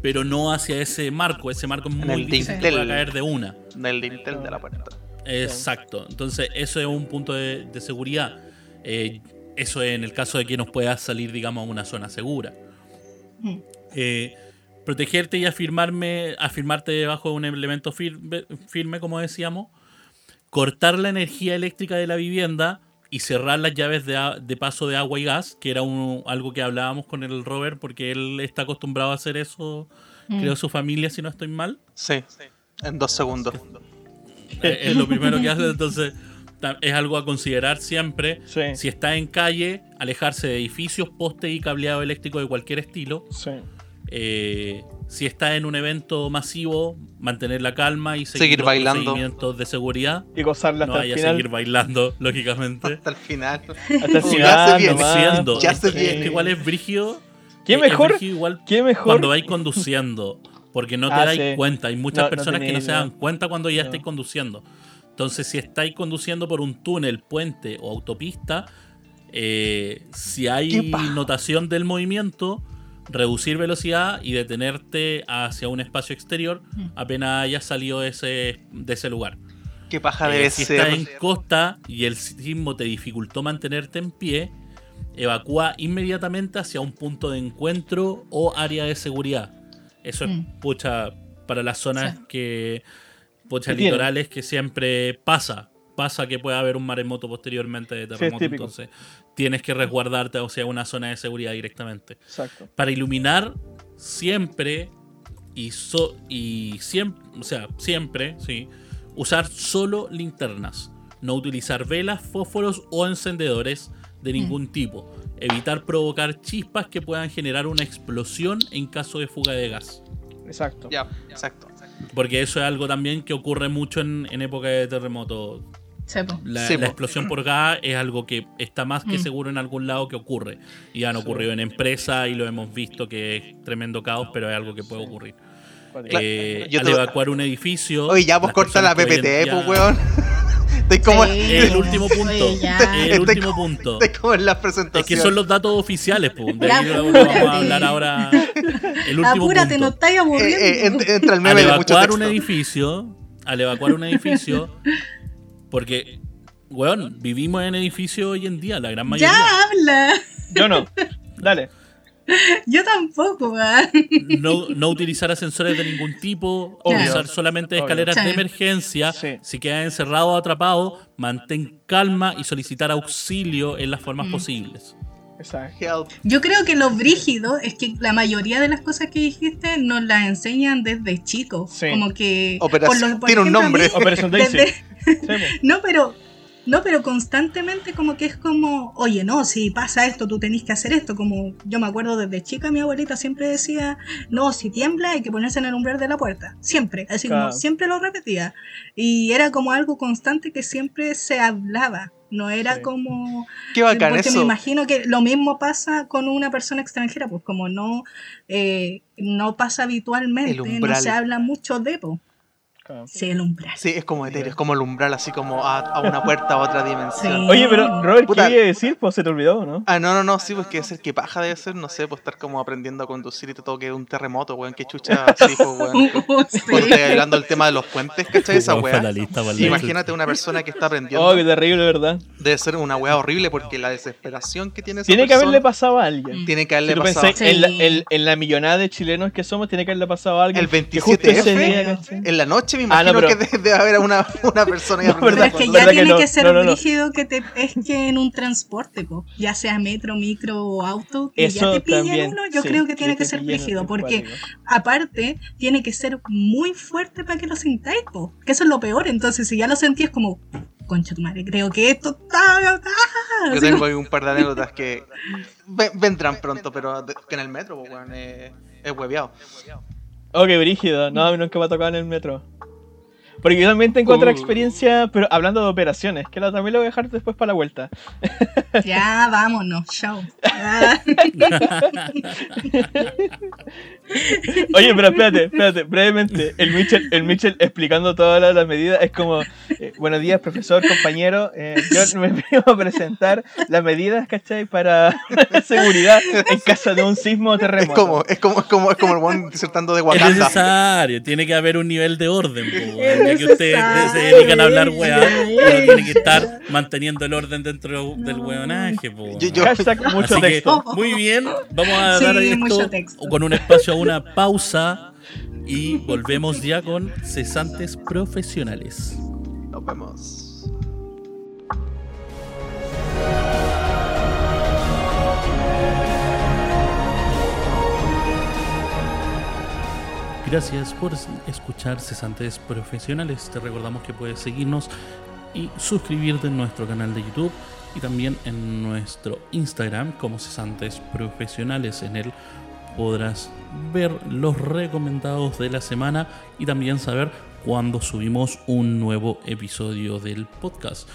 pero no hacia ese marco. Ese marco es muy difícil que pueda caer de una. Del dintel de la puerta. Exacto. Entonces, eso es un punto de, de seguridad. Eh, eso es en el caso de que nos puedas salir, digamos, a una zona segura. Mm. Eh, protegerte y afirmarme, afirmarte debajo de un elemento firme, firme, como decíamos. Cortar la energía eléctrica de la vivienda y cerrar las llaves de, paso de agua y gas, que era un- algo que hablábamos con el Robert, porque él está acostumbrado a hacer eso, Mm. creo, su familia, si no estoy mal. Sí, en dos segundos. Es lo primero que hace, entonces es algo a considerar siempre. Sí. Si está en calle, alejarse de edificios, postes y cableado eléctrico de cualquier estilo. Sí. Eh, si está en un evento masivo, mantener la calma y seguir, Seguir los bailando. de seguridad. Y gozarla No hasta vaya el a final. seguir bailando, lógicamente. Hasta el final. Hasta el Ya final. se viene. nomás. Conduciendo. ya se viene. es que igual es brígido. ¿Qué mejor? Es brígido igual ¿Qué mejor? cuando vais conduciendo. Porque no te Ah, dais sí. cuenta. Hay muchas No- no personas que no se dan cuenta cuando ya No. estáis conduciendo. Entonces, si estáis conduciendo por un túnel, puente o autopista, eh, si ¡Qué hay notación del movimiento, reducir velocidad y detenerte hacia un espacio exterior Mm. apenas hayas salido de ese, de ese lugar. Qué paja Eh, debe si ser. estás en costa y el sismo te dificultó mantenerte en pie, evacúa inmediatamente hacia un punto de encuentro o área de seguridad. Eso es Mm. pucha para las zonas Sí. que pucha litorales que siempre pasa. Pasa que puede haber un maremoto posteriormente de terremoto, entonces tienes que resguardarte hacia una zona de seguridad directamente Exacto. para iluminar siempre y, so- y siempre, o sea, siempre, sí, usar solo linternas, no utilizar velas, fósforos o encendedores de ningún tipo, evitar provocar chispas que puedan generar una explosión en caso de fuga de gas. Exacto. Ya, exacto. Porque eso es algo también que ocurre mucho en, en época de terremoto. Sí. La, Sí, la po. explosión por gas es algo que está más que Mm. seguro en algún lado que ocurre. Y han ocurrido en empresas y lo hemos visto que es tremendo caos, pero es algo que puede ocurrir. Eh, Yo al te- evacuar un edificio. Oye, ya las corta la PPT, pues weón. Estoy como, Sí. El último punto. El Estoy último como- punto. estoy como en las Es presentaciones. que son los datos oficiales, pues. De ahí vamos a hablar ahora. El último Apúrate, no punto. estáis aburriendo. Eh, eh, ent- entra el Al meme de mucho evacuar un edificio, al evacuar un edificio, porque, weón, vivimos en edificios hoy en día, la gran mayoría. ya habla. Yo no. Dale. Yo tampoco, weón. no, no utilizar ascensores de ningún tipo, Obvio. usar solamente Obvio. escaleras de emergencia. Sí. Si quedas encerrado o atrapado, mantén calma y solicitar auxilio en las formas Mm. posibles. Yo creo que lo brígido es que la mayoría de las cosas que dijiste nos las enseñan desde chicos. Sí. Como que. Operación- por tiene un ejemplo, nombre. mí, Operación Daisy. desde-. No, pero. No, pero constantemente como que es como, oye, no, si pasa esto, tú tenés que hacer esto. Como yo me acuerdo desde chica, mi abuelita siempre decía, no, si tiembla hay que ponerse en el umbral de la puerta. Siempre, así Claro. como siempre lo repetía. Y era como algo constante que siempre se hablaba. No era Sí. como... Qué bacán Porque me eso. imagino que lo mismo pasa con una persona extranjera, pues como no, eh, no pasa habitualmente, no se habla mucho de, pues. Sí, el umbral. Sí, es como etéreo, es como el umbral, así como a, a una puerta a otra dimensión. Sí. Oye, pero Robert, Puta. ¿qué iba a decir? Pues se te olvidó, ¿no? Ah, no, no, no, sí, pues que ser que paja debe ser, no sé, pues estar como aprendiendo a conducir y te toque un terremoto, weón, qué chucha, así, pues, weón. Sí. Cuando estoy hablando del tema de los puentes, ¿cachai? Esa weá. Sí, imagínate una persona que está aprendiendo. Oh, qué terrible, ¿verdad? Debe ser una weá horrible porque la desesperación que tiene esa Tiene que haberle pasado a alguien. Tiene que haberle tú pasado. pensás en, la, Sí. en- en la millonada de chilenos que somos, tiene que haberle pasado a alguien. El que justo ese 27F, día, ¿cachai? En la noche me Ah, no, imagino pero- que debe, haber una, una persona No, Pero es que ya ¿Verdad que tiene no? que ser No, no, no. rígido que te es que en un transporte, po, ya sea metro, micro o auto, que ya Eso te pillen también. uno, yo sí, creo que tiene que ser rígido, porque aparte tiene que ser muy fuerte para que lo sintáis, po, que eso es lo peor, entonces si ya lo sentís como, concha tu madre, creo que esto está... está", Yo tengo ahí un par de anécdotas que ve- vendrán pronto, pero que en el metro, pues, weón, eh, es hueveado. Oh, qué brígido. No, a mí nunca me ha tocado en el metro. Porque yo también tengo otra Uh. experiencia, pero hablando de operaciones, que la también la voy a dejar después para la vuelta. Ya, vámonos, chao. Oye, pero espérate, espérate, brevemente. El Mitchell, el Mitchell explicando todas las, las medidas es como: eh, Buenos días, profesor, compañero. eh, yo me vengo a presentar las medidas, ¿cachai? Para seguridad en caso de un sismo o Es terremoto. como, es como, es como, es como el weón disertando de Es Wakanda. necesario, tiene que haber un nivel de orden, po, ya Es que ustedes se dedican a hablar weá, uno tiene que estar manteniendo el orden dentro del weonaje, po. Yo- yo- Hashtag mucho Así que, texto. muy bien, vamos a Sí, dar esto con un espacio a una pausa y volvemos ya con cesantes profesionales. Nos vemos. Gracias por escuchar Cesantes Profesionales. Te recordamos que puedes seguirnos y suscribirte en nuestro canal de YouTube y también en nuestro Instagram como Cesantes Profesionales. En él podrás ver los recomendados de la semana y también saber cuándo subimos un nuevo episodio del podcast.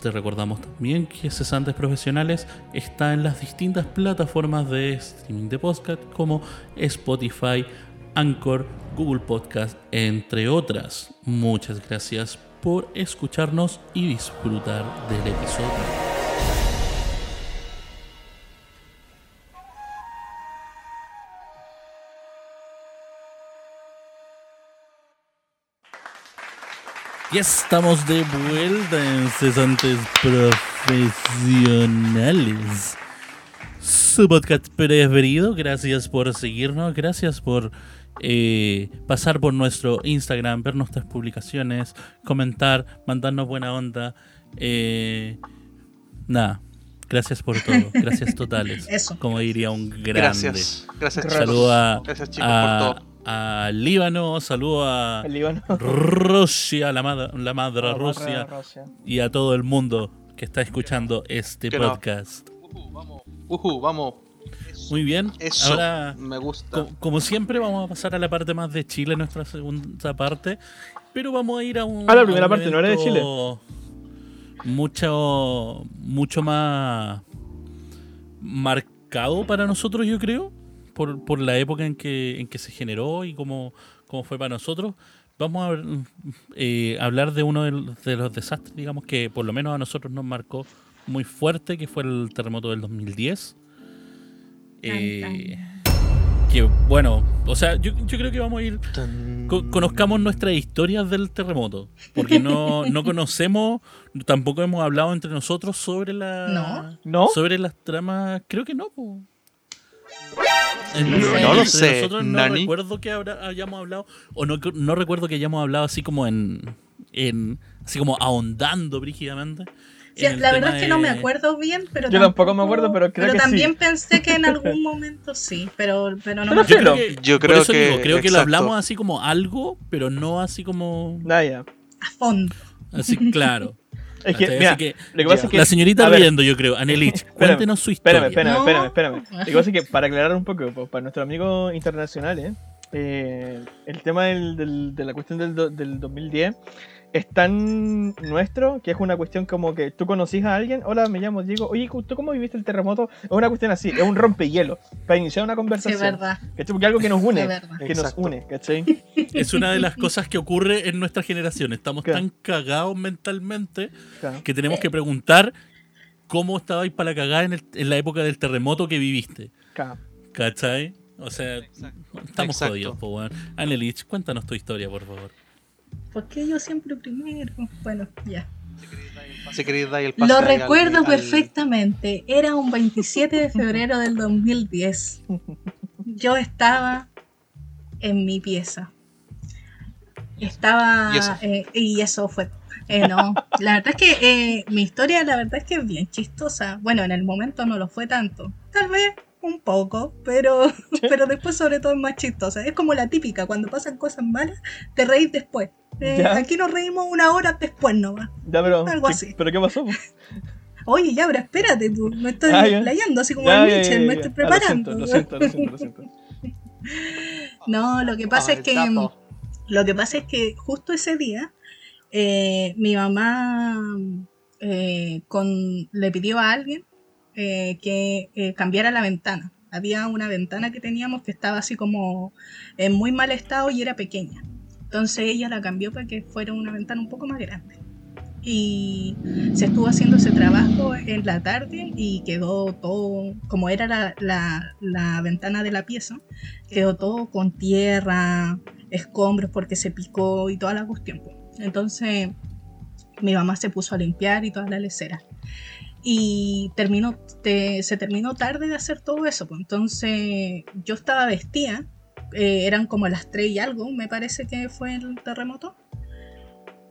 Te recordamos también que Cesantes Profesionales está en las distintas plataformas de streaming de podcast como Spotify, Anchor, Google Podcast, entre otras. Muchas gracias por escucharnos y disfrutar del episodio. Ya estamos de vuelta en Cesantes Profesionales. Su podcast preferido. Gracias por seguirnos. Gracias por eh, pasar por nuestro Instagram, ver nuestras publicaciones, comentar, mandarnos buena onda. Eh, nada. Gracias por todo. Gracias totales. Eso. Como diría un grande. Gracias. Gracias, chicos. Saludo a, Gracias, chicos, a, por todo. A Líbano, saludo a Líbano. Rusia, la, madre la madre Rusia, Rusia. y a todo el mundo que está escuchando este Que no. podcast. Ujú, vamos. Muy bien, Eso ahora me gusta. co- como siempre vamos a pasar a la parte más de Chile, nuestra segunda parte, pero vamos a ir a un... Ah, la primera parte, no era de evento Mucho, mucho más marcado para nosotros, yo creo, por, por la época en que, en que se generó y cómo, cómo fue para nosotros. Vamos a eh, hablar de uno de los desastres, digamos, que por lo menos a nosotros nos marcó muy fuerte, que fue el terremoto del 2010. Eh, que bueno, o sea, yo, yo creo que vamos a ir co- conozcamos nuestras historias del terremoto, porque no, no conocemos, tampoco hemos hablado entre nosotros sobre la No. ¿No? sobre las tramas, creo que no, po. No lo sé, Nosotros no Nani. recuerdo que habrá- hayamos hablado, o no, no recuerdo que hayamos hablado así como en, en así como ahondando brígidamente. Sí, la verdad es que no me acuerdo bien, pero Yo tampoco me acuerdo, pero creo que también sí. pensé que en algún momento sí, pero, pero no Pero me Yo Filo. creo que, Yo por creo eso que- digo, creo que lo hablamos así como algo, pero no así como ya. a fondo. así claro. Es que, mira, que, lo que pasa es que. la señorita riendo, yo creo, Anelich, cuéntenos su historia. Espérame, espérame, espérame, No. espérame. Lo que pasa es que para aclarar un poco, pues, para nuestros amigos internacionales, eh, el tema del, del- de la cuestión del, do- del 2010 es tan nuestro que es una cuestión como que tú conocís a alguien, hola, me llamo Diego, oye, ¿tú cómo viviste el terremoto? Es una cuestión así, es un rompehielo para iniciar una Sí, conversación. verdad. ¿cachai? Porque es algo que nos une, que nos une, ¿cachai? Es una de las cosas que ocurre en nuestra generación. Estamos Claro. tan cagados mentalmente Claro. que tenemos que preguntar cómo estabais para la cagada en, el- en la época del terremoto que viviste. Claro. ¿Cachai? O sea, estamos Exacto. jodidos, po, weón. Anelich, cuéntanos tu historia, por favor. ¿Por qué yo siempre primero? Bueno, ya. Si queréis dar el pase Lo recuerdo al- perfectamente. Era un 27 de febrero del 2010. Yo estaba en mi pieza. Estaba... ¿Y eso? eh, y eso fue... eh, no, la verdad es que eh, mi historia, la verdad es que es bien chistosa. Bueno, en el momento no lo fue tanto. Tal vez un poco, pero, pero después sobre todo es más chistosa. Es como la típica, cuando pasan cosas malas, te reís después. Eh, aquí nos reímos una hora después nomás. Ya, pero, Algo ¿qué- así. ¿pero qué pasó? Oye, ya, pero espérate, tú, me estoy Ah, ya. explayando así como Ya, el ya, Mitchell, ya, me estoy Ah, preparando. Lo siento, lo siento, lo siento. Lo siento. No, lo que pasa es que lo que pasa es que justo ese día eh, mi mamá eh, con, le pidió a alguien eh, que eh, cambiara la ventana. Había una ventana que teníamos que estaba así como en muy mal estado y era pequeña. Entonces ella la cambió para que fuera una ventana un poco más grande. Y se estuvo haciendo ese trabajo en la tarde y quedó todo, como era la, la- ventana de la pieza, quedó todo con tierra, escombros porque se picó y toda la cuestión. pues. Entonces mi mamá se puso a limpiar y toda la lecera. Y terminó, te- se terminó tarde de hacer todo eso. pues. Entonces yo estaba vestida, eh, eran como las 3 y algo, me parece que fue el terremoto.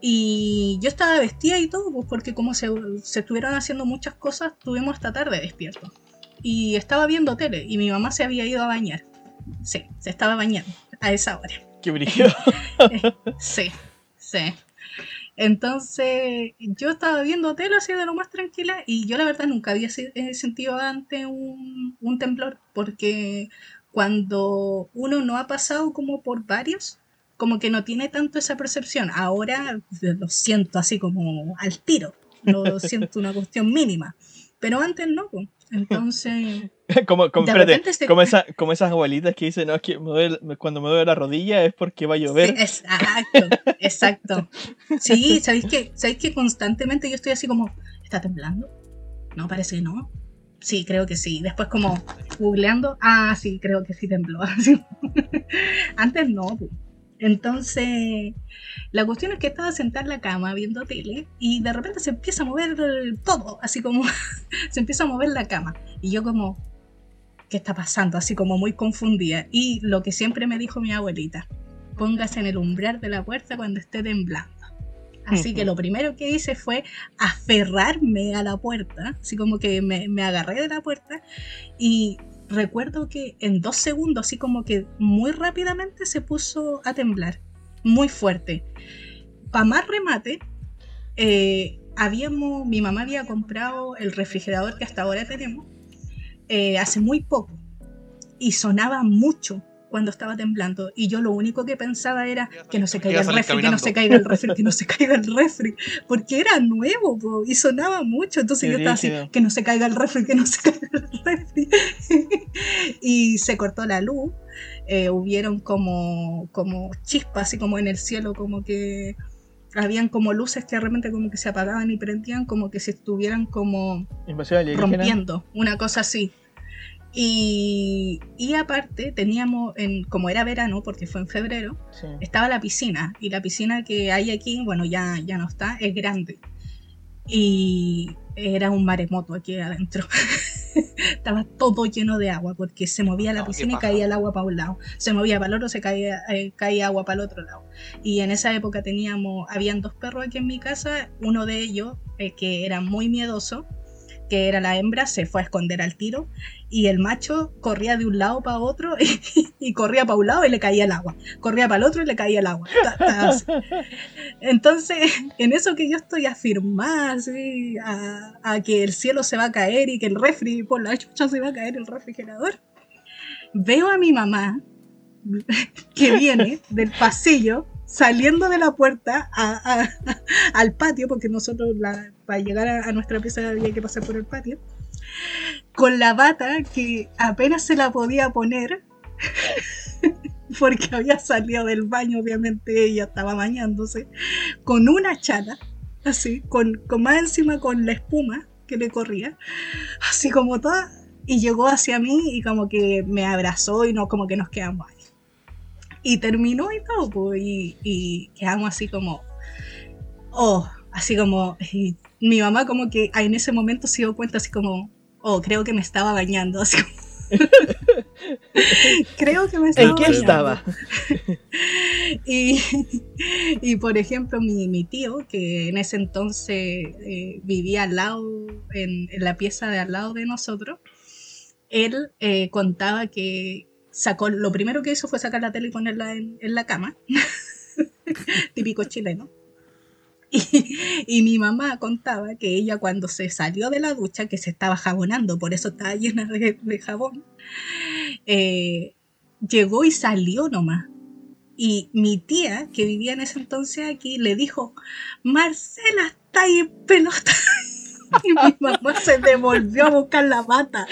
Y yo estaba vestida y todo, pues porque como se, se estuvieron haciendo muchas cosas, estuvimos hasta tarde despiertos. Y estaba viendo tele y mi mamá se había ido a bañar. Sí, se estaba bañando a esa hora. Qué brillo. Sí, sí. Entonces, yo estaba viendo tele así de lo más tranquila y yo la verdad nunca había eh, sentido antes un, un temblor porque cuando uno no ha pasado como por varios, como que no tiene tanto esa percepción. Ahora lo siento así como al tiro, lo siento una cuestión mínima, pero antes no. Entonces, como, como, espérate, se- como, esa, como esas abuelitas que dicen, no, es que me duele- cuando me duele la rodilla es porque va a llover. Sí, exacto, exacto. Sí, ¿sabéis que, ¿sabéis que constantemente yo estoy así como, ¿está temblando? No, parece que no. Sí, creo que sí. Después como googleando, ah, sí, creo que sí tembló. Antes no. pu. Entonces, la cuestión es que estaba sentada en la cama viendo tele y de repente se empieza a mover todo, así como se empieza a mover la cama. Y yo como, ¿qué está pasando? Así como muy confundida. Y lo que siempre me dijo mi abuelita, póngase en el umbral de la puerta cuando esté temblando. Así que lo primero que hice fue aferrarme a la puerta, así como que me, me agarré de la puerta y recuerdo que en dos segundos, así como que muy rápidamente se puso a temblar, muy fuerte. Para más remate, eh, habíamos, mi mamá había comprado el refrigerador que hasta ahora tenemos eh, hace muy poco y sonaba mucho cuando estaba temblando y yo lo único que pensaba era que no se caiga el refri, que no se caiga el refri, que no se caiga el refri, porque era nuevo po, y sonaba mucho, entonces Qué yo estaba así, brígido. que no se caiga el refri, que no se caiga el refri. y se cortó la luz, eh, hubieron como, como chispas, así como en el cielo, como que habían como luces que realmente como que se apagaban y prendían, como que si estuvieran como rompiendo, una cosa así. Y, y aparte teníamos, en, como era verano, porque fue en febrero, Sí. estaba la piscina. Y la piscina que hay aquí, bueno, ya, ya no está, es grande. Y era un maremoto aquí adentro. estaba todo lleno de agua porque se movía la No, piscina y caía el agua para un lado, se movía para el otro, se caía, eh, caía agua para el otro lado. Y en esa época teníamos, habían dos perros aquí en mi casa, uno de ellos eh, que era muy miedoso, que era la hembra, se fue a esconder al tiro y el macho corría de un lado para otro y, corría para un lado y le caía el agua, corría para el otro y le caía el agua. Entonces, en eso que yo estoy afirmada, así, a, a que el cielo se va a caer y que el refri, por la chucha se va a caer el refrigerador, veo a mi mamá que viene del pasillo saliendo de la puerta a- a- al patio, porque nosotros la- para llegar a, a nuestra pieza había que pasar por el patio, con la bata que apenas se la podía poner, porque había salido del baño, obviamente ella estaba bañándose, con una chala, así, con, con más encima con la espuma que le corría, así como toda, y llegó hacia mí y como que me abrazó y no, como que nos quedamos. Y terminó y todo, pues, y, y quedamos así como, oh, así como, y mi mamá como que en ese momento se dio cuenta así como, oh, creo que me estaba bañando, así como, creo que me estaba ¿En qué bañando. estaba? Y, y, por ejemplo, mi, mi tío, que en ese entonces eh, vivía al lado, en, en la pieza de al lado de nosotros, él eh, contaba que sacó, lo primero que hizo fue sacar la tele y ponerla en, la cama, típico chileno. Y, mi mamá contaba que ella cuando se salió de la ducha, que se estaba jabonando, por eso estaba llena de, de jabón, eh, llegó y salió nomás. Y mi tía, que vivía en ese entonces aquí, le dijo, Marcela, está ahí en pelota. Mi mamá se devolvió a buscar la bata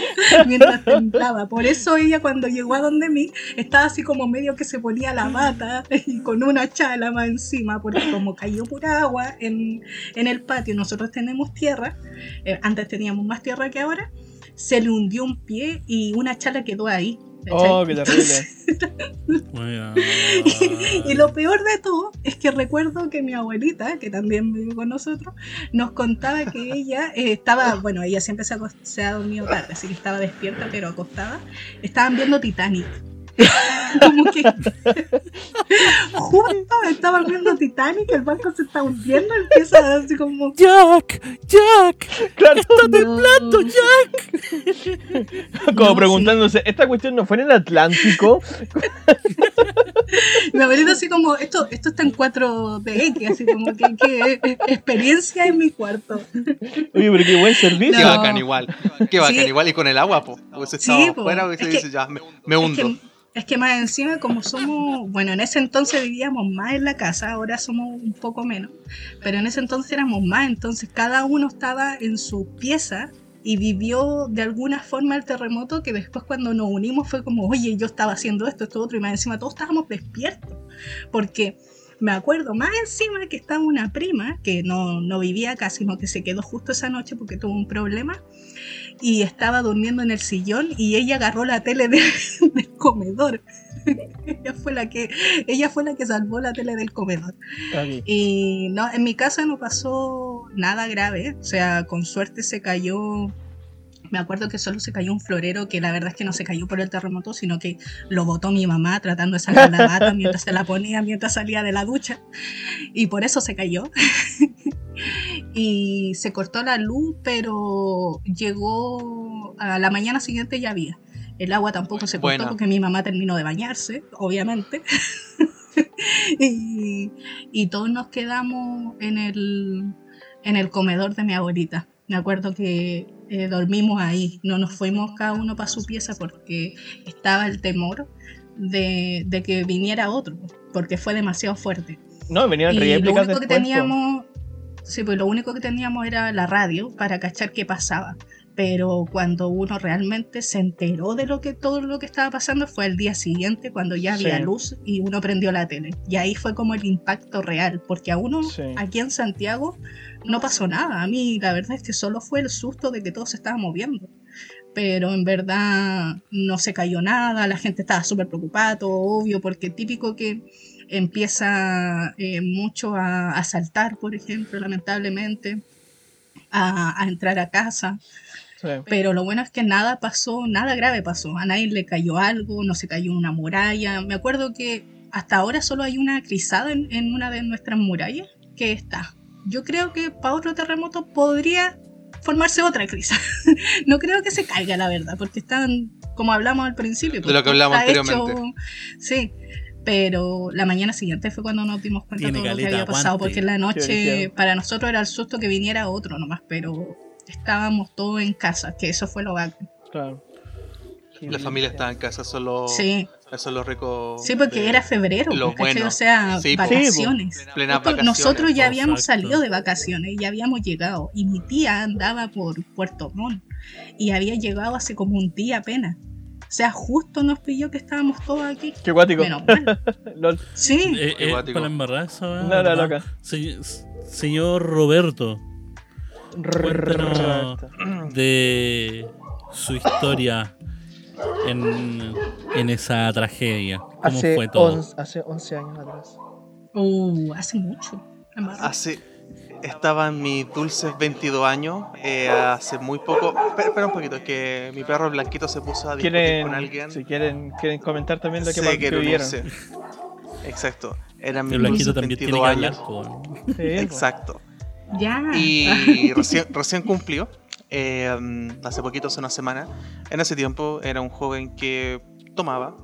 mientras temblaba. Por eso ella cuando llegó a donde mí estaba así como medio que se ponía la bata y con una chala más encima, porque como cayó pura agua en, en el patio, nosotros tenemos tierra, eh, antes teníamos más tierra que ahora, se le hundió un pie y una chala quedó ahí. Oh, qué terrible. Bueno. Y lo peor de todo es que recuerdo que mi abuelita, que también vive con nosotros, nos contaba que ella eh, estaba, bueno, ella siempre se ha dormido tarde, así que estaba despierta pero acostada. Estaban viendo Titanic. Como que justo estaban viendo Titanic, el barco se está hundiendo, empieza así como... Jack, Jack, Claro, está No. temblando, Jack. como No, preguntándose, ¿esta cuestión no fue en el Atlántico? Mi abuelita así como, esto, esto está en 4DX, así como que, que experiencia en mi cuarto. Oye, pero qué buen Qué servicio. No. bacán igual. Qué bacán Sí. igual. Y con el agua, po. Hubiese Sí, estado po. afuera, hubiese Es que- dicho, ya, me, me Es hundo. que, es que más encima, como somos, bueno, en ese entonces vivíamos más en la casa, ahora somos un poco menos, pero en ese entonces éramos más, entonces cada uno estaba en su pieza y vivió de alguna forma el terremoto que después cuando nos unimos fue como, oye, yo estaba haciendo esto, esto, otro, y más encima todos estábamos despiertos, porque me acuerdo más encima que estaba una prima que no, no vivía acá, sino que se quedó justo esa noche porque tuvo un problema y estaba durmiendo en el sillón y ella agarró la tele de- del comedor. ella fue la que ella fue la que salvó la tele del comedor. Ok. Y no, en mi casa no pasó nada grave, o sea, con suerte se cayó me acuerdo que solo se cayó un florero que la verdad es que no se cayó por el terremoto, sino que lo botó mi mamá tratando de sacar la bata mientras se la ponía, mientras salía de la ducha. Y por eso se cayó. y se cortó la luz, pero llegó a la mañana siguiente ya había. El agua tampoco se cortó Bueno. porque mi mamá terminó de bañarse, obviamente. y, y todos nos quedamos en el, en el comedor de mi abuelita. Me acuerdo que eh, dormimos ahí, no nos fuimos cada uno para su pieza porque estaba el temor de, de que viniera otro, porque fue demasiado fuerte. No, venían Y lo réplicas único que teníamos, sí, pues lo único que teníamos era la radio para cachar qué pasaba. Pero cuando uno realmente se enteró de lo que todo lo que estaba pasando fue el día siguiente cuando ya había Sí. luz y uno prendió la tele. Y ahí fue como el impacto real, porque a uno Sí. aquí en Santiago no pasó nada. A mí la verdad es que solo fue el susto de que todo se estaba moviendo. Pero en verdad no se cayó nada, la gente estaba súper preocupada, todo obvio, porque típico que empieza eh, mucho a, a saltar, por ejemplo, lamentablemente, a, a entrar a casa. Sí. Pero lo bueno es que nada pasó, nada grave pasó. A nadie le cayó algo, no se cayó una muralla. Me acuerdo que hasta ahora solo hay una crisada en, en una de nuestras murallas que está. Yo creo que para otro terremoto podría formarse otra crisis. no creo que se caiga, la verdad, porque están, como hablamos al principio. De lo que hablamos anteriormente. sí, pero la mañana siguiente fue cuando nos dimos cuenta de todo lo que había pasado, aguante. porque en la noche para nosotros era el susto que viniera otro nomás, pero estábamos todos en casa, que eso fue lo bacán. Claro. La familia estaba en casa, solo. Sí, Eso es lo rico. sí, porque de- era febrero, lo ¿cachai? bueno. o sea, Sí, po. vacaciones. Nosotros- vacaciones. Nosotros ya habíamos Exacto. salido de vacaciones, ya habíamos llegado. Y mi tía andaba por Puerto Montt y había llegado hace como un día apenas. O sea, justo nos pilló que estábamos todos aquí. Qué guático. Menos mal. Lol. Sí, Eh, Qué eh, guático. para weá, No, no, ¿verdad? loca. Se- señor Roberto, Cuéntanos. de su historia en, en esa tragedia. ¿Cómo Hace, fue todo? hace 11 años atrás. uh, hace mucho. verdad. Hace. Estaba en mis dulces 22 años, eh, hace muy poco. Espera, espera un poquito, es que mi perro blanquito se puso a discutir ¿Quieren, con alguien. si quieren, quieren comentar también lo que, pa- que vivieron. unirse. Exacto. Eran mis El blanquito dulces también tiene 22 que hablar. años. Sí. Exacto. Ya. Y recién, recién cumplió, eh, mm, hace poquito, hace una semana. En ese tiempo era un joven que tomaba.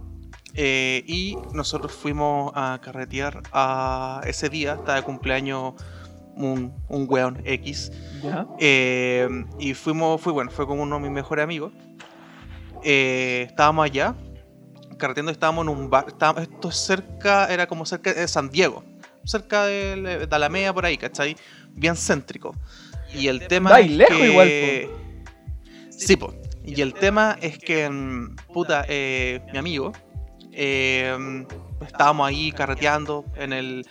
eh, y nosotros fuimos a carretear a ese día, estaba de cumpleaños un, un weón X. ¿Ya? eh, y fuimos, fue bueno, fue con uno de mis mejores amigos. Eh, estábamos allá, carreteando, estábamos en un bar. Estábamos, esto es cerca, era como cerca de San Diego, cerca de, de Alameda, por ahí, ¿cachai? Bien céntrico. Y el tema es lejos que... igual, Sí, po. Y el tema es que, mm, puta, eh, mi amigo, eh, estábamos ahí carreteando en el...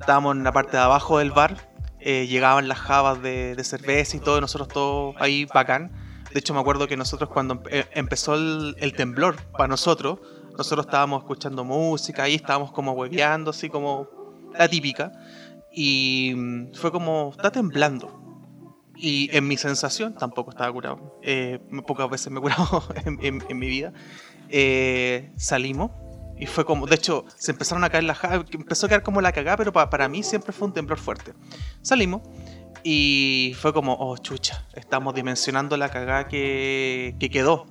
Estábamos en la parte de abajo del bar, eh, llegaban las jabas de, de cerveza y todo, y nosotros todos ahí bacán. De hecho, me acuerdo que nosotros cuando empe- eh, empezó el, el temblor para nosotros, nosotros estábamos escuchando música y estábamos como hueveando, así como la típica. Y mm, fue como, está temblando. Y en mi sensación, tampoco estaba curado. Eh, pocas veces me he curado en, en- en mi vida. Eh, salimos y fue como, de hecho, se empezaron a caer las empezó a caer como la cagada, pero pa- para mí siempre fue un temblor fuerte. Salimos y fue como, oh chucha, estamos dimensionando la cagada que, que quedó.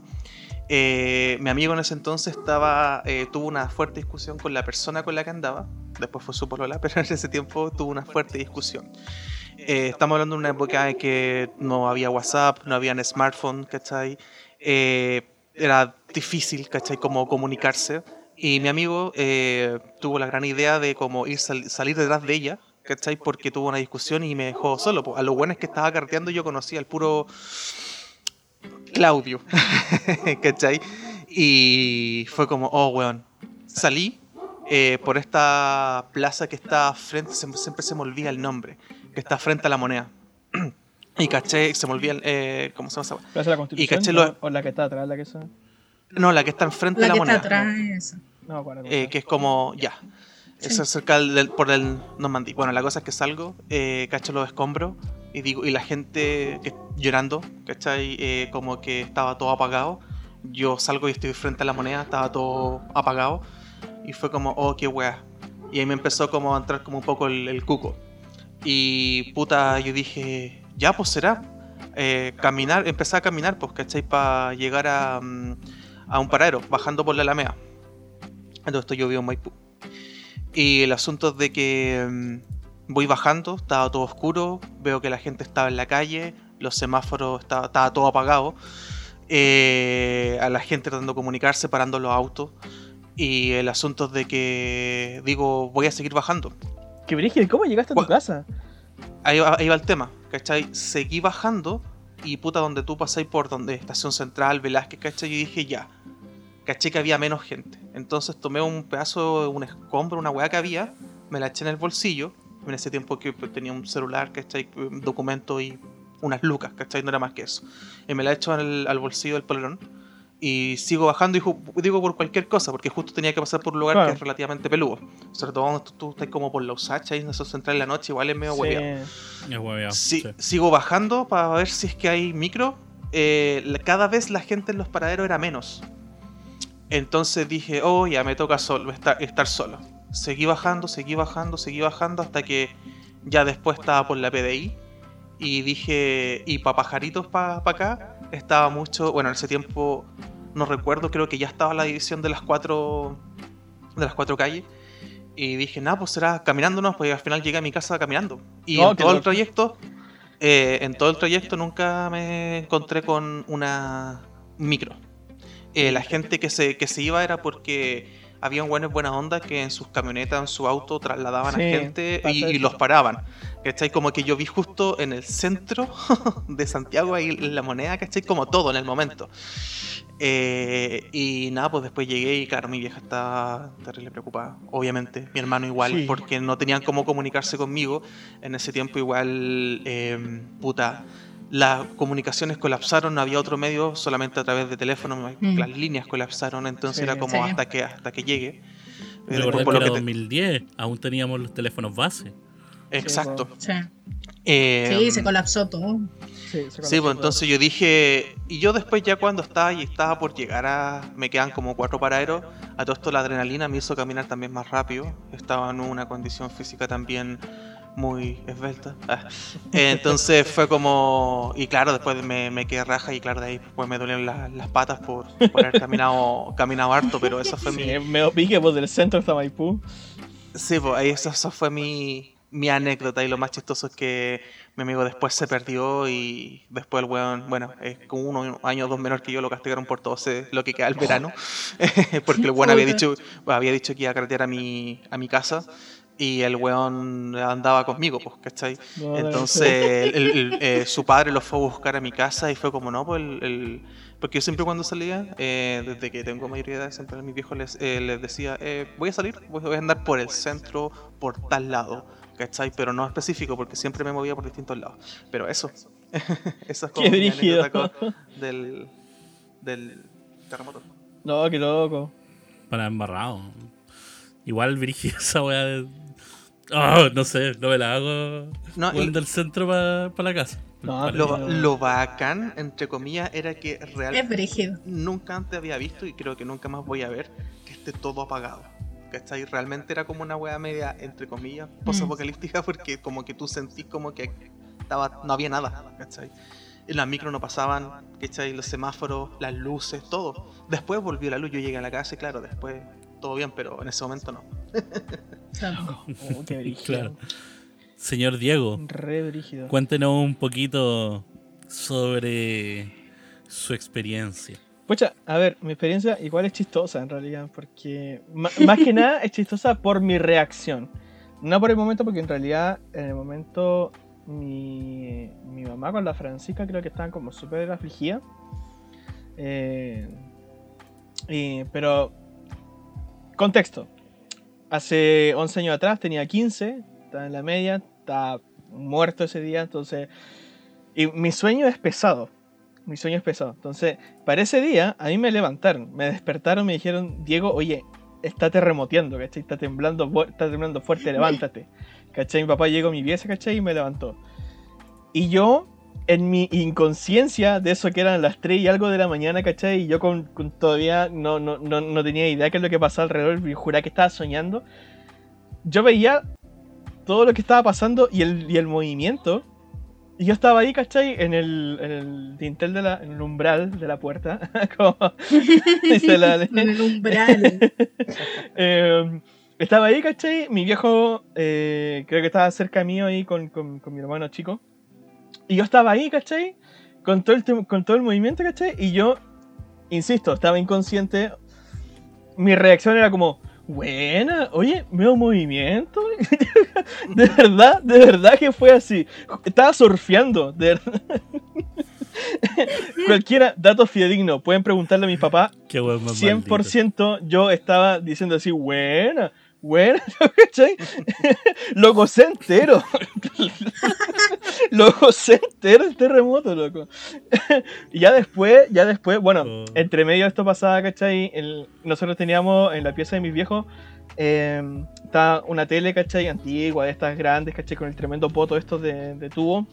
Eh, mi amigo en ese entonces estaba, eh, tuvo una fuerte discusión con la persona con la que andaba. Después fue su polola, pero en ese tiempo tuvo una fuerte discusión. Eh, estamos hablando de una época en que no había WhatsApp, no había smartphone, ¿cachai? Eh, era difícil, ¿cachai? Como comunicarse. Y mi amigo eh, tuvo la gran idea de como ir sal- salir detrás de ella, ¿cachai? Porque tuvo una discusión y me dejó solo. A lo bueno es que estaba carteando yo conocía al puro Claudio, ¿cachai? Y fue como, oh, weón. Salí eh, por esta plaza que está frente, siempre se me olvida el nombre, que está frente a la moneda. y caché, se me olvida, eh, ¿cómo se llama? esa? ¿Plaza de la Constitución? caché lo- o, la que está atrás? La que está... No, la que está enfrente La de la que moneda. está atrás, esa. No acuerdo. cómo eh, que es como, ya. Sí. Es cerca del, del- por el Normandí. Bueno, la cosa es que salgo, eh, cacho los escombros y digo y la gente que, llorando, ¿cachai? Eh, como que estaba todo apagado. Yo salgo y estoy frente a la moneda, estaba todo apagado. Y fue como, oh, qué weá. Y ahí me empezó como a entrar como un poco el, el cuco. Y puta, yo dije, ya, pues será. Eh, caminar, empecé a caminar, pues, ¿cachai? Para llegar a, mm, a un paradero, bajando por la Alameda. Entonces esto yo vivo en Maipú. Y el asunto es de que mm, voy bajando, estaba todo oscuro, veo que la gente estaba en la calle, los semáforos estaba, estaba todo apagado, eh, a la gente tratando de comunicarse, parando los autos. Y el asunto es de que digo, voy a seguir bajando. Qué brígido, ¿y cómo llegaste a tu casa? Ahí va, ahí va el tema, ¿cachai? Seguí bajando y puta, donde tú pasáis por donde Estación Central, Velázquez, ¿cachai? Yo dije ya. Caché que había menos gente. Entonces tomé un pedazo, un escombro, una weá que había, me la eché en el bolsillo. En ese tiempo que pues, tenía un celular, ¿cachai? Un documento y unas lucas, ¿cachai? No era más que eso. Y me la echo al, al bolsillo del polerón. Y sigo bajando y digo por cualquier cosa, porque justo tenía que pasar por un lugar Claro. que es relativamente peludo. Sobre todo cuando tú, tú estás como por la Usacha y en esos central en la noche, igual es medio hueveado. Sí. Es hueveado, Sí, sí. Sigo bajando para ver si es que hay micro eh, cada vez la gente en los paraderos era menos. Entonces dije, oh, ya me toca solo, estar, estar solo. Seguí bajando, seguí bajando, seguí bajando hasta que ya después estaba por la PDI. Y dije, y para pajaritos para acá, estaba mucho, bueno, en ese tiempo, no recuerdo, creo que ya estaba la división de las cuatro, de las cuatro calles. Y dije, nada, pues será caminándonos, pues al final llegué a mi casa caminando. Y en todo el trayecto, eh, en todo el trayecto nunca me encontré con una micro. Eh, la gente que se, que se iba era porque habían buenas buena onda que en sus camionetas, en su auto, trasladaban Sí, a gente y, y los paraban. ¿Cachai? Como que yo vi justo en el centro de Santiago, ahí en la moneda, ¿cachai? Como todo en el momento. Eh, y nada, pues después llegué y claro, mi vieja estaba terrible preocupada. Obviamente, mi hermano igual, Sí. porque no tenían cómo comunicarse conmigo. En ese tiempo igual, eh, puta, las comunicaciones colapsaron, no había otro medio, solamente a través de teléfono, Mm. las líneas colapsaron, entonces Sí. era como Sí. hasta que hasta que llegue. Recordar por que lo era que te- 2010, aún teníamos los teléfonos base. Exacto. Sí, Eh, sí se colapsó todo. Sí, Sí, pues entonces yo dije, y yo después ya cuando estaba y estaba por llegar a, me quedan como cuatro paraderos, a todo esto la adrenalina me hizo caminar también más rápido, estaba en una condición física también muy esbelta. Ah. Entonces fue como, y claro, después me, me quedé raja y claro, de ahí pues me dolieron la- las patas por, por haber caminado, caminado harto, pero eso fue mi, Sí, me pique pues, del centro hasta Maipú. Sí, pues ahí eso, eso fue mi, mi anécdota y lo más chistoso es que mi amigo después se perdió y después el weón, bueno, es con uno año o dos menor que yo, lo castigaron por todo ese- lo que queda el verano, porque el weón había dicho, había dicho que iba a carretear a mi, a mi casa y el weón andaba conmigo, pues, ¿cachai? No, Entonces el- el- eh, su padre lo fue a buscar a mi casa y fue como, no, pues el... el- porque yo siempre cuando salía, eh, desde que tengo mayoría de edad, siempre a mis viejos les, eh, les decía, eh, voy a salir, voy voy a andar por el centro, por tal lado, ¿cachai? Pero no específico, porque siempre me movía por distintos lados. Pero eso, eso es como Qué del, del terremoto. No, qué loco. Para embarrado. Igual Virginia esa weá de. Ah, no sé, no me la hago. No, y- del centro para la casa. No, Lo, lo bacán, entre comillas, era que Es realmente nunca antes había visto y creo que nunca más voy a ver que esté todo apagado. ¿Cachai? Realmente era como una wea media, entre comillas, posapocalíptica porque como que tú sentís como que estaba, no había nada, ¿cachai? Y las micros no pasaban, ¿cachai? Los semáforos, las luces, todo. Después volvió la luz, yo llegué a la casa y claro, después todo bien, pero en ese momento no. O sea, Oh, qué. Claro. Señor Diego, Re brígido. cuéntenos un poquito sobre su experiencia. Pucha, a ver, mi experiencia igual es chistosa en realidad, porque más que nada es chistosa por mi reacción. No por el momento, porque en realidad en el momento mi, mi mamá con la Francisca creo que estaban como súper afligidas. Eh, y- pero, contexto. Hace 11 años atrás tenía 15, estaba en la media, estaba muerto ese día, entonces... Y mi sueño es pesado. Mi sueño es pesado. Entonces, para ese día, a mí me levantaron, me despertaron, me dijeron, Diego, oye, está terremoteando, ¿cachai? Está temblando, está temblando fuerte, levántate. ¿Cachai? Mi papá llegó a mi pieza, ¿cachai? Y me levantó. Y yo, en mi inconsciencia de eso que eran las 3 y algo de la mañana, ¿cachai? Y yo con, con todavía no, no, no, no tenía idea de qué es lo que pasaba alrededor, y juraba que estaba soñando. Yo veía todo lo que estaba pasando y el, y el movimiento. Y yo estaba ahí, ¿cachai? En el, en el dintel de la, en el umbral de la puerta. como dice la en el umbral. eh, estaba ahí, ¿cachai? Mi viejo, eh, creo que estaba cerca mío ahí con, con- con mi hermano chico. Y yo estaba ahí, ¿cachai? Con todo, el, con todo el movimiento, ¿cachai? Y yo, insisto, estaba inconsciente. Mi reacción era como, buena, oye, veo movimiento. de verdad, de verdad que fue así. Estaba surfeando, de verdad. Cualquiera, dato fidedigno, pueden preguntarle a mi papá Qué weón más maldito. 100% yo estaba diciendo así, buena, buena, ¿cachai? Lo gocé entero. Lo gocé entero el terremoto, loco. y ya después, ya después, bueno, Oh. entre medio de esto pasaba, ¿cachai? El- nosotros teníamos en la pieza de mis viejos, eh, estaba una tele, ¿cachai? Antigua, de estas grandes, ¿cachai? Con el tremendo poto estos de, de tubo.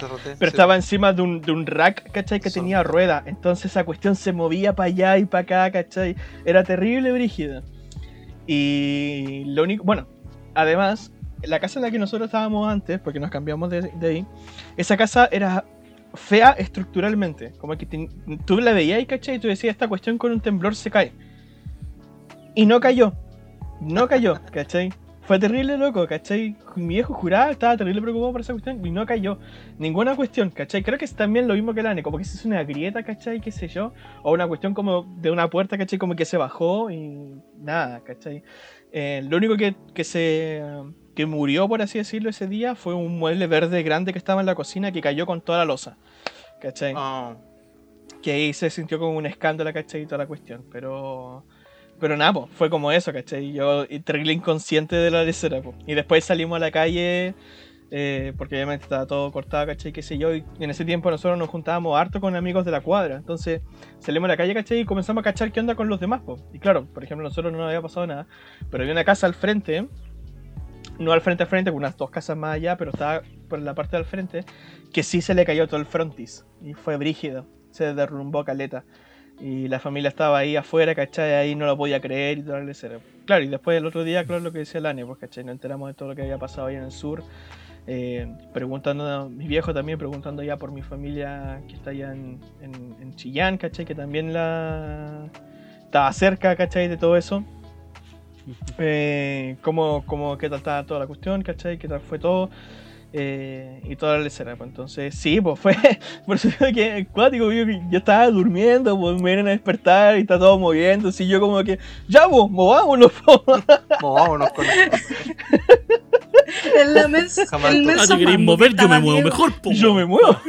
Pero sí. estaba encima de un, de un rack, ¿cachai? Que Son- tenía rueda. Entonces esa cuestión se movía para allá y para acá, ¿cachai? Era terrible, brígida. Y lo único. Bueno, además, la casa en la que nosotros estábamos antes, porque nos cambiamos de, de ahí, esa casa era fea estructuralmente. Como que tú la veías, ¿cachai? Y tú decías, esta cuestión con un temblor se cae. Y no cayó. No cayó, ¿cachai? Fue terrible, loco, ¿cachai? Mi viejo juraba, estaba terrible preocupado por esa cuestión y no cayó. Ninguna cuestión, ¿cachai? Creo que es también lo mismo que la ANE, como que se hizo una grieta, ¿cachai? ¿Qué sé yo? O una cuestión como de una puerta, ¿cachai? Como que se bajó y nada, ¿cachai? Eh, lo único que, que se que murió, por así decirlo, ese día fue un mueble verde grande que estaba en la cocina que cayó con toda la losa, ¿cachai? Ah, que ahí se sintió como un escándalo, ¿cachai? Y toda la cuestión. Pero. Pero nada, fue como eso, ¿cachai? Yo terrible inconsciente de la lecera, po. Y después salimos a la calle, eh, porque obviamente estaba todo cortado, ¿cachai? Qué sé yo. Y en ese tiempo nosotros nos juntábamos harto con amigos de la cuadra. Entonces salimos a la calle, ¿cachai? Y comenzamos a cachar qué onda con los demás, po. Y claro, por ejemplo, nosotros no nos había pasado nada. Pero había una casa al frente, no al frente al frente, unas dos casas más allá, pero estaba por la parte del frente, que sí se le cayó todo el frontis. Y fue brígido. Se derrumbó caleta. Y la familia estaba ahí afuera, ¿cachai? Ahí no lo podía creer y todo el cero. Claro, y después el otro día, claro, lo que decía Lane, pues, ¿cachai? Nos enteramos de todo lo que había pasado ahí en el sur. Eh, preguntando a mi viejo también, preguntando ya por mi familia que está allá en, en- en Chillán, ¿cachai? Que también la estaba cerca, ¿cachai? De todo eso. Eh, cómo, cómo, qué tal estaba toda la cuestión, ¿cachai? ¿Qué tal fue todo? Eh, y toda la lecera, pues entonces sí, pues fue por eso digo que cuático, yo, yo estaba durmiendo, pues me vienen a despertar y está todo moviendo, así yo como que, ya pues, movámonos, po". movámonos con En la Jamás el Ah, menso te queréis mover, yo me muevo Diego. mejor, po. yo me muevo.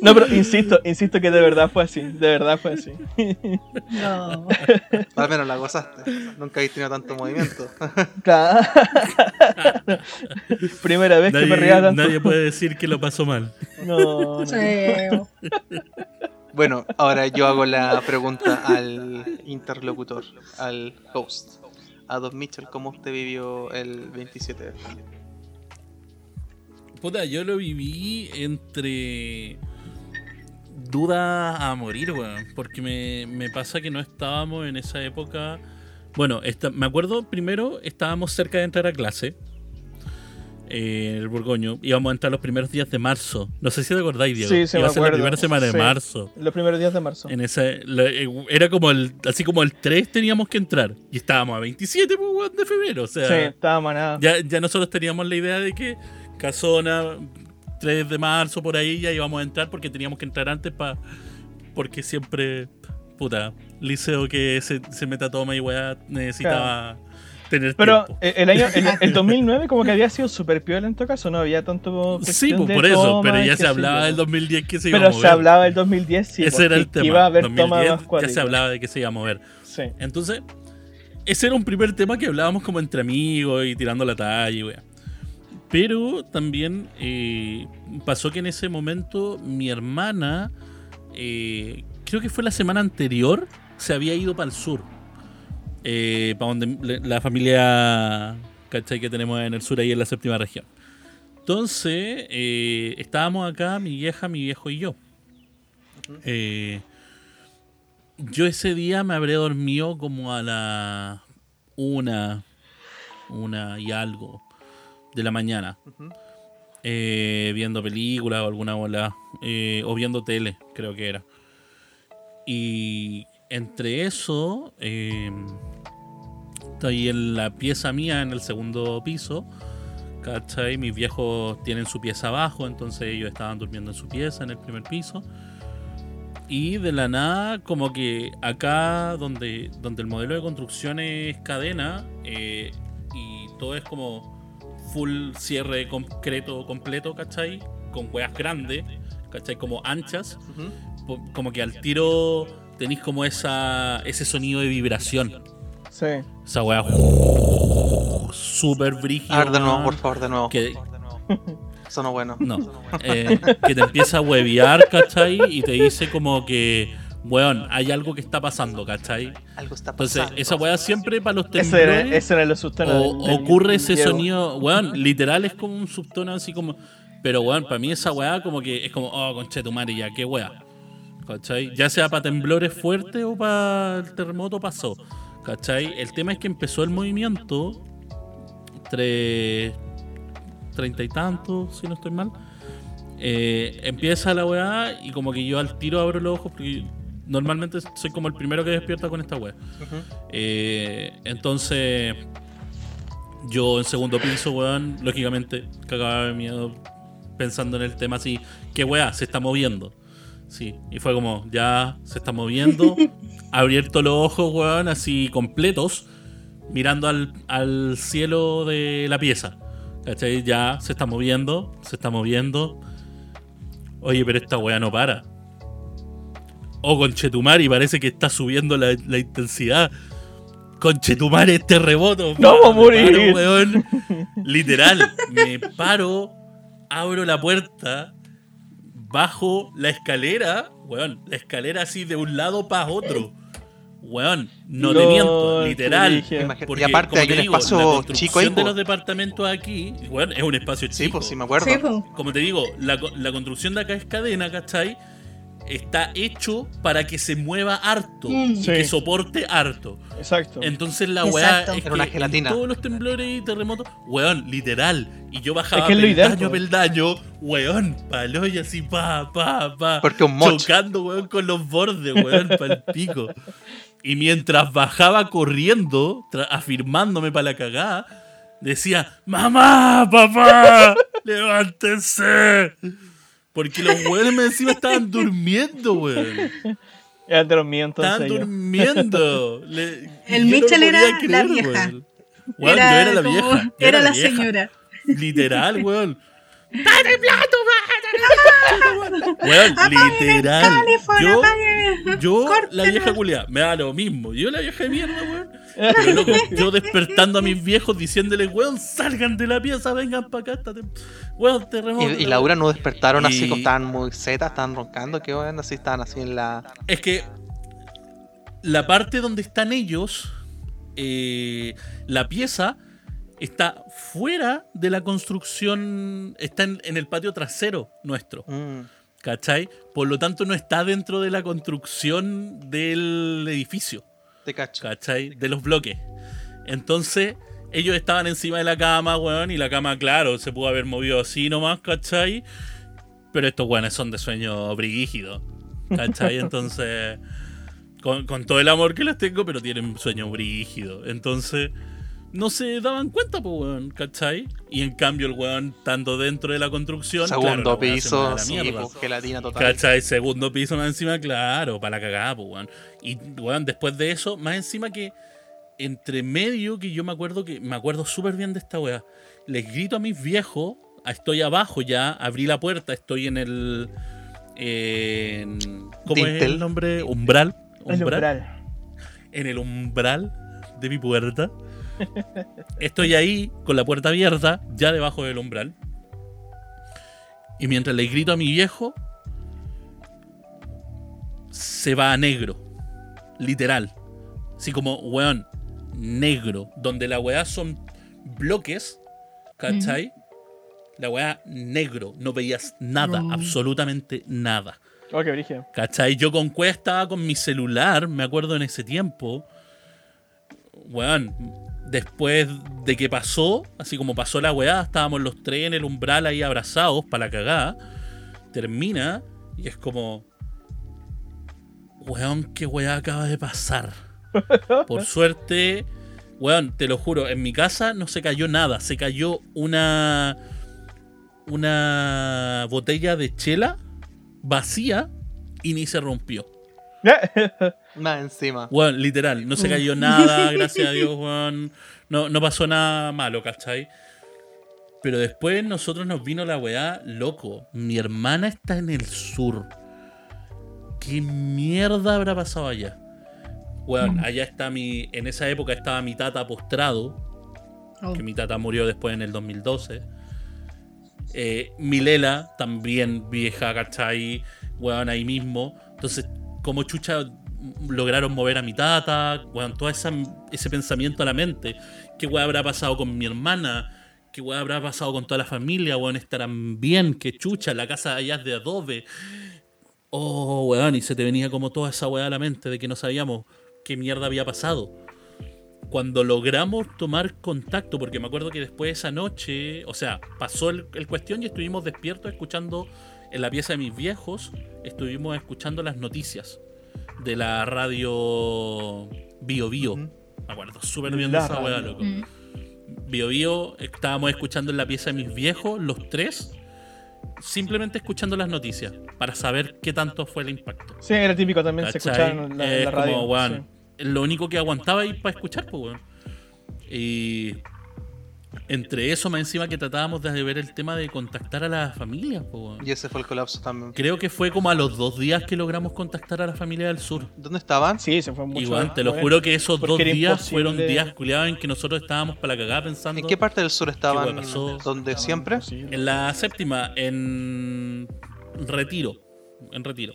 no, pero insisto, insisto que de verdad fue así, de verdad fue así. No. Al menos la gozaste. Nunca habéis tenido tanto movimiento. Claro. Primera vez que me reía Nadie, tanto. nadie puede decir que lo pasó mal. No, no. Sí. Bueno, ahora yo hago la pregunta al interlocutor, al host. A Don Mitchell, ¿cómo usted vivió el 27 de julio? Puta, yo lo viví entre duda a morir, weón. Porque me, me pasa que no estábamos en esa época. Bueno, esta- me acuerdo primero, estábamos cerca de entrar a clase. Eh, el Borgoño. Íbamos a entrar los primeros días de marzo. No sé si te acordáis, Diego. Sí, sí, Iba me a ser la primera semana Sí. de marzo. Los primeros días de marzo. En ese, eh, era como el, así como el 3 teníamos que entrar. Y estábamos a 27 pues, de febrero. O sea, Sí, estaba manada. ya, ya nosotros teníamos la idea de que Casona, 3 de marzo, por ahí ya íbamos a entrar porque teníamos que entrar antes para. Porque siempre, puta, liceo que se, se meta toma y weá necesitaba tener Pero tiempo. eh, el año, el, el 2009 como que había sido super piola en todo caso, no había tanto Sí, pues por eso, toma pero ya se hablaba del 2010 que se iba a Pero mover. se hablaba del 2010, sí, Ese era el tema. iba a haber 2010 tomas más ya se hablaba de que se iba a mover. Sí. Entonces, ese era un primer tema que hablábamos como entre amigos y tirando la talla y wea. Pero también eh, pasó que en ese momento mi hermana, eh, creo que fue la semana anterior, se había ido para el sur. Para donde la familia ¿cachai? que tenemos en el sur, ahí en la séptima región. Entonces, eh, estábamos acá, mi vieja, mi viejo y yo. Eh, yo ese día me habré dormido como a la una, una y algo de la mañana. Eh, viendo películas o alguna bola. eh, o viendo tele, creo que era. Y entre eso, eh, estoy en la pieza mía, en el segundo piso. ¿Cachai? Mis viejos tienen su pieza abajo, entonces ellos estaban durmiendo en su pieza, en el primer piso. Y de la nada, como que acá donde, donde el modelo de construcción es cadena eh, y todo es como full cierre concreto completo, ¿cachai? Con hueas grandes, ¿cachai? Como anchas, como que al tiro tenéis como esa, ese sonido de vibración. Sí. Esa wea súper brígida. A ver, de nuevo, por favor, de nuevo. Que, Sonó bueno. no, eh, que te empieza a huevear, ¿cachai? Y te dice como que weón, hay algo que está pasando, ¿cachai? Algo está Entonces, pasando. esa weá siempre para los Ese era, temblores ese era el subtono o- del- del- ocurre ese Diego. sonido, weón, literal es como un subtono así como. Pero weón, para mí esa weá como que es como, oh, conche tu madre, ya, qué weá. ¿Cachai? Ya sea para temblores fuertes o para el terremoto pasó. ¿Cachai? El tema es que empezó el movimiento entre treinta y tantos, si no estoy mal. Eh, empieza la weá y como que yo al tiro abro los ojos porque normalmente soy como el primero que despierta con esta weá. Eh, entonces, yo en segundo piso, weón, lógicamente cagaba de miedo pensando en el tema así, ¿qué weá? Se está moviendo. Sí, y fue como, ya se está moviendo, abierto los ojos, weón, así completos, mirando al, al cielo de la pieza. ¿Cachai? Ya se está moviendo, se está moviendo. Oye, pero esta weá no para. Oh, conchetumari, parece que está subiendo la, la intensidad. Conchetumari, este reboto. ¡No vamos a morir! paro, weón. Literal, me paro, abro la puerta, bajo la escalera, weón, la escalera así de un lado para otro. Weón, no te Lol, miento, literal. Porque, y aparte hay te un digo, la espacio construcción chico ahí. de los departamentos aquí, weón, es un espacio chico. Sí, pues sí me acuerdo. Sí. Como te digo, la, la construcción de acá es cadena, ¿cachai? Está hecho para que se mueva harto Mm. y Sí. que soporte harto. Exacto. Entonces la weá Exacto. es que una gelatina. en todos los temblores y terremotos, weón, literal. Y yo bajaba Es que peldaño a peldaño, weón, palo y así, pa, pa, pa. Porque un moch. Chocando, weón, con los bordes, weón, para el pico. Y mientras bajaba corriendo, afirmándome para la cagada, decía, mamá, papá, levántense. Porque los weones me encima estaban durmiendo, weón. Míos Estaban entonces. yo. durmiendo. Le- El no Mitchell era podía la creer, vieja. weón. Weón, yo era la como- vieja. Era la vieja. señora. Literal, weón. ¡Está temblando, weón! Weón, literal. Yo, yo la vieja culiada, me da lo mismo. Yo la vieja de mierda, weón. Pero loco, yo despertando a mis viejos diciéndoles, weón, salgan de la pieza, vengan para acá. Está tem- Weón, terremoto. Y, y Laura no despertaron así, como estaban muy zetas, estaban roncando, que bueno, así estaban así en la. Es que la parte donde están ellos, eh, la pieza está fuera de la construcción, está en, en el patio trasero nuestro, Mm. ¿cachai? Por lo tanto no está dentro de la construcción del edificio, Te cacho. ¿cachai? De los bloques. Entonces, ellos estaban encima de la cama, weón, y la cama, claro, se pudo haber movido así nomás, ¿cachai? Pero estos weones son de sueño brigígido, ¿cachai? Entonces, con, con todo el amor que les tengo, pero tienen sueño brígido. Entonces, no se daban cuenta, pues, weón, ¿cachai? Y en cambio, el weón, estando dentro de la construcción, Segundo piso, sí, mierda. gelatina total. ¿Cachai? Segundo piso más encima, claro, para la cagada, pues, weón. Y, weón, después de eso, más encima que entre medio, que yo me acuerdo que me acuerdo súper bien de esta weá. Les grito a mis viejos, ah, estoy abajo ya, abrí la puerta, estoy en el. en- ¿Cómo es el nombre? Umbral. El umbral. En el umbral de mi puerta. Estoy ahí con la puerta abierta, ya debajo del umbral. Y mientras le grito a mi viejo, se va a negro. Literal. Así como, weón, negro. Donde la weá son bloques, ¿cachai? La weá negro. No veías nada, Mm. absolutamente nada. Oh, qué brígido. ¿Cachai? Yo con Cueva estaba con mi celular, me acuerdo en ese tiempo. Weón, después de que pasó, así como pasó la weá, estábamos los tres en el umbral ahí abrazados para la cagada. Termina y es como. Weón, qué weá acaba de pasar. Por suerte, weón, te lo juro, en mi casa no se cayó nada. Se cayó una. Una botella de chela vacía y ni se rompió. Más encima. Weón, literal, no se cayó nada, gracias a Dios, weón. No, no pasó nada malo, ¿cachai? Pero después nosotros nos vino la weá, loco. Mi hermana está en el sur. ¿Qué mierda habrá pasado allá? Weón, allá está mi. En esa época estaba mi tata postrado. Oh. Que mi tata murió después en el 2012. Eh, Milela, también vieja, ¿cachai? Weón, ahí mismo. Entonces, cómo chucha lograron mover a mi tata, weón, todo esa- ese pensamiento a la mente. ¿Qué weón habrá pasado con mi hermana? ¿Qué weón habrá pasado con toda la familia? Weón, estarán bien, qué chucha, la casa allá es de adobe. Oh, weón, y se te venía como toda esa weá a la mente de que no sabíamos qué mierda había pasado. Cuando logramos tomar contacto, porque me acuerdo que después de esa noche, o sea, pasó el, el cuestión y estuvimos despiertos escuchando en la pieza de mis viejos, estuvimos escuchando las noticias de la radio Bio Bio. Ujú. Me acuerdo súper bien de esa weá, loco. Mm. Bio Bio, estábamos escuchando en la pieza de mis viejos, los tres, simplemente escuchando las noticias, para saber qué tanto fue el impacto. Sí, era típico también, se ¿Cachai? escuchaba en la, en la radio. como, sí. lo único que aguantaba ir para escuchar, pues, weón. Y entre eso, más encima que tratábamos de ver el tema de contactar a la familia, pues, weón. Y ese fue el colapso también. Creo que fue como a los dos días que logramos contactar a la familia del sur. ¿Dónde estaban? Sí, se fue mucho. Igual, te lo bueno. juro que esos dos días imposible- fueron días culiados en que nosotros estábamos para la cagada pensando. ¿En qué parte del sur estaban? ¿Donde siempre? En la séptima, en Retiro. En Retiro.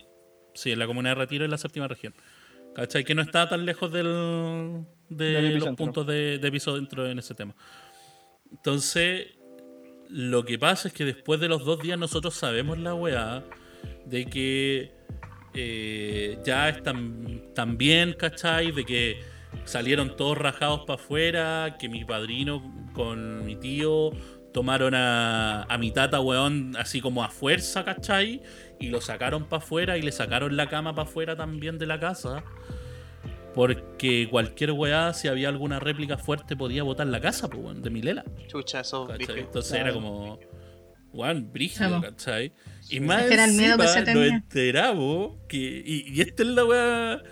Sí, en la comuna de Retiro, en la séptima región. ¿Cachai? Que no está tan lejos del, de Del los puntos de, de epicentro en ese tema. Entonces, lo que pasa es que después de los dos días nosotros sabemos la weá de que eh, ya están, están bien, ¿cachai? De que salieron todos rajados para afuera, que mi padrino con mi tío tomaron a, a mi tata, weón, así como a fuerza, ¿cachai? Y lo sacaron para afuera y le sacaron la cama para afuera también de la casa. Porque cualquier weá, si había alguna réplica fuerte, podía botar la casa, pues, weón, de Milela. Chucha, eso. Entonces Claro. era como, weón, brígido, Claro. ¿cachai? Y más que era el miedo que encima se nos enteramos que, y, y esta es la weá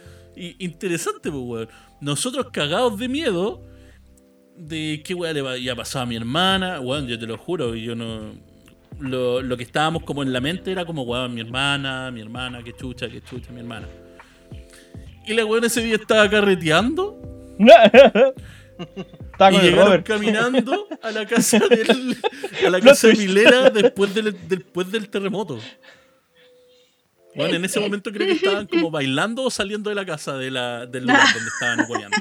interesante, pues, weón. Nosotros cagados de miedo de qué weá le había pasado a mi hermana, weón, yo te lo juro, y yo no... Lo, lo que estábamos como en la mente era como, weón, mi hermana, mi hermana, qué chucha, qué chucha, mi hermana. Y la weón ese día estaba carreteando Estaba y llegaron Robert. caminando a la casa del, a la casa de Milena después del, después del terremoto. Bueno, en ese momento creo que estaban como bailando o saliendo de la casa de la, del lugar donde estaban apoyando.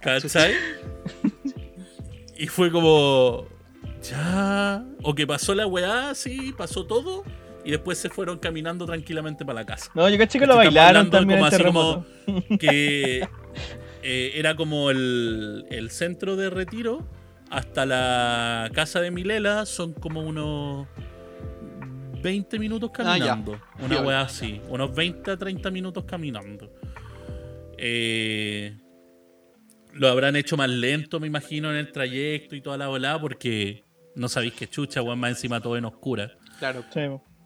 ¿Cachai? Y fue como. Ya. O que pasó la weá, sí, pasó todo. Y después se fueron caminando tranquilamente para la casa. No, yo caché que lo bailaron también como el así como que eh, era como el, el centro de retiro hasta la casa de Milela son como unos 20 minutos Ah, caminando. una weá así, unos 20 a 30 minutos caminando. Eh, lo habrán hecho más lento, me imagino, en el trayecto y toda la volada, porque no sabéis que chucha, weón, más encima todo en oscura. Claro.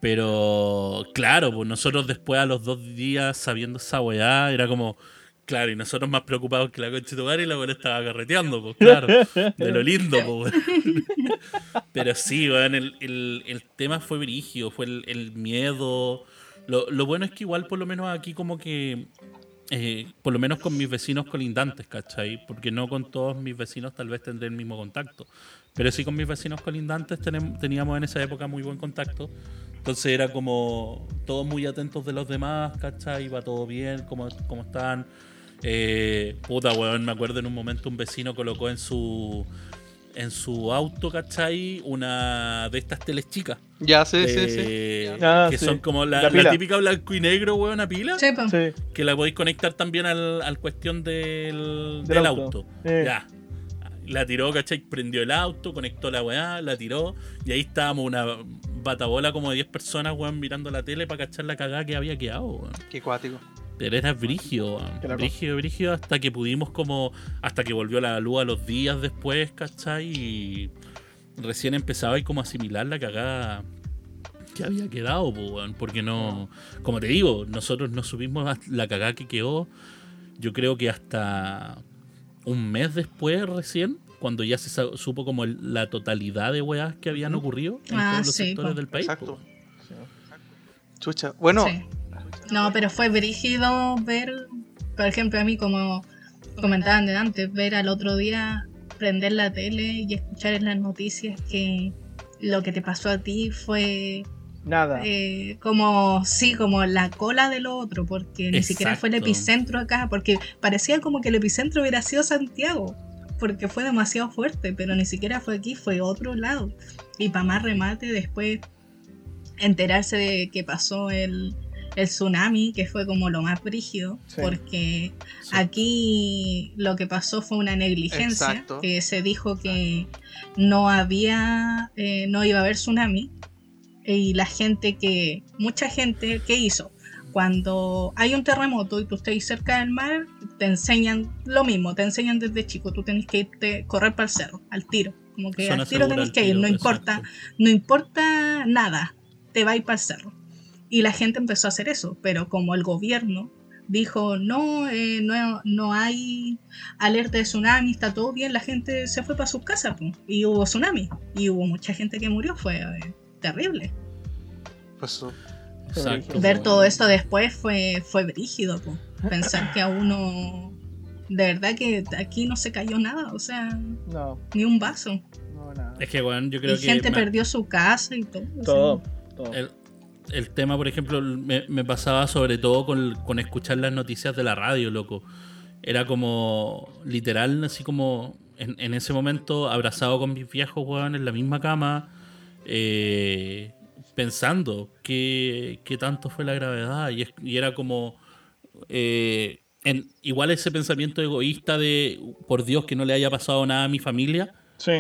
Pero claro, pues nosotros después a los dos días sabiendo esa weá, era como, claro, y nosotros más preocupados que la concha de tu y la weá estaba carreteando, pues claro, de lo lindo, pues. Pero sí, weón, el, el- el tema fue brígido, fue el, miedo. Lo, lo bueno es que igual por lo menos aquí como que, eh, por lo menos con mis vecinos colindantes, ¿cachai? Porque no con todos mis vecinos tal vez tendré el mismo contacto. Pero sí con mis vecinos colindantes teníamos en esa época muy buen contacto. Entonces era como todos muy atentos de los demás, ¿cachai? Iba todo bien, cómo, cómo están. Eh, puta, weón, me acuerdo en un momento un vecino colocó en su en su auto, ¿cachai? Una de estas teles chicas. Ya, sí, sí, sí. eh, Ah, que sí. son como la, La la pila. típica blanco y negro, weón, una pila. Sí, sí. Que la podéis conectar también al, al cuestión del, Del del auto. auto. Eh. Ya. La tiró, ¿cachai? Prendió el auto, conectó la weá, la tiró. Y ahí estábamos una batabola como de 10 personas, weón, mirando la tele para cachar la cagada que había quedado, weón. Qué cuático. Pero era brígido, weón. Brígido, brígido, hasta que pudimos como... Hasta que volvió la luz a los días después, ¿cachai? Y recién empezaba ahí como a asimilar la cagada que había quedado, po, weón. Porque no... Como te digo, nosotros no supimos hasta la cagada que quedó. Yo creo que hasta un mes después recién, cuando ya se supo como el- la totalidad de weas que habían ocurrido en Ah, todos los sí, sectores po. del país. Exacto. Chucha. Bueno, Sí. No, pero fue brígido ver, por ejemplo, a mí como comentaban de antes, ver al otro día prender la tele y escuchar en las noticias que lo que te pasó a ti fue Nada. eh, como, sí, como la cola del otro, porque ni siquiera fue el epicentro acá, porque parecía como que el epicentro hubiera sido Santiago, porque fue demasiado fuerte, pero ni siquiera fue aquí, fue otro lado. Y para más remate, después enterarse de que pasó el, el tsunami, que fue como lo más brígido, Sí. porque Sí. aquí lo que pasó fue una negligencia, Exacto. que se dijo que no había, eh, no iba a haber tsunami, y la gente que, mucha gente, ¿qué hizo? Cuando hay un terremoto y tú estás cerca del mar, te enseñan lo mismo, te enseñan desde chico, tú tenés que irte, correr para el cerro, al tiro, como que Zona al tiro tenés que ir, no importa, exacto. no importa nada, te va a ir para el cerro. Y la gente empezó a hacer eso, pero como el gobierno dijo, no, eh, no, no hay alerta de tsunami, está todo bien, la gente se fue para sus casas y hubo tsunami. Y hubo mucha gente que murió, fue eh, terrible. Pues. Exacto. Ver todo esto después fue, fue brígido, po. pensar que a uno... De verdad que aquí no se cayó nada, o sea, No, ni un vaso. no, nada. Es que, bueno, yo creo Y que. gente me- perdió su casa y todo. o sea. Todo, todo. El, el tema, por ejemplo, me, me pasaba sobre todo con, con escuchar las noticias de la radio, loco. Era como, literal, así como en, en ese momento, abrazado con mis viejos, weón, en la misma cama, eh, pensando qué, qué tanto fue la gravedad. Y, es- y era como, eh, en, igual ese pensamiento egoísta de, por Dios, que no le haya pasado nada a mi familia. Sí,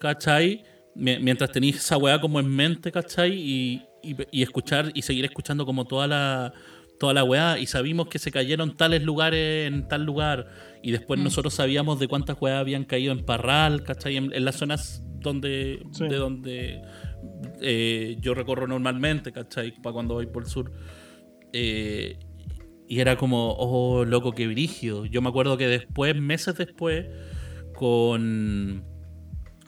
¿cachai? Mi- Mientras tenéis esa weá como en mente, ¿cachai? Y, y- y escuchar y seguir escuchando como toda la toda la weá y sabimos que se cayeron tales lugares en tal lugar y después Mm. nosotros sabíamos de cuántas weas habían caído en Parral, ¿cachai? En, en las zonas donde Sí. de donde eh, yo recorro normalmente, ¿cachai? Para cuando voy por el sur. Eh, y era como, oh, loco, qué brígido. Yo me acuerdo que después, meses después, con,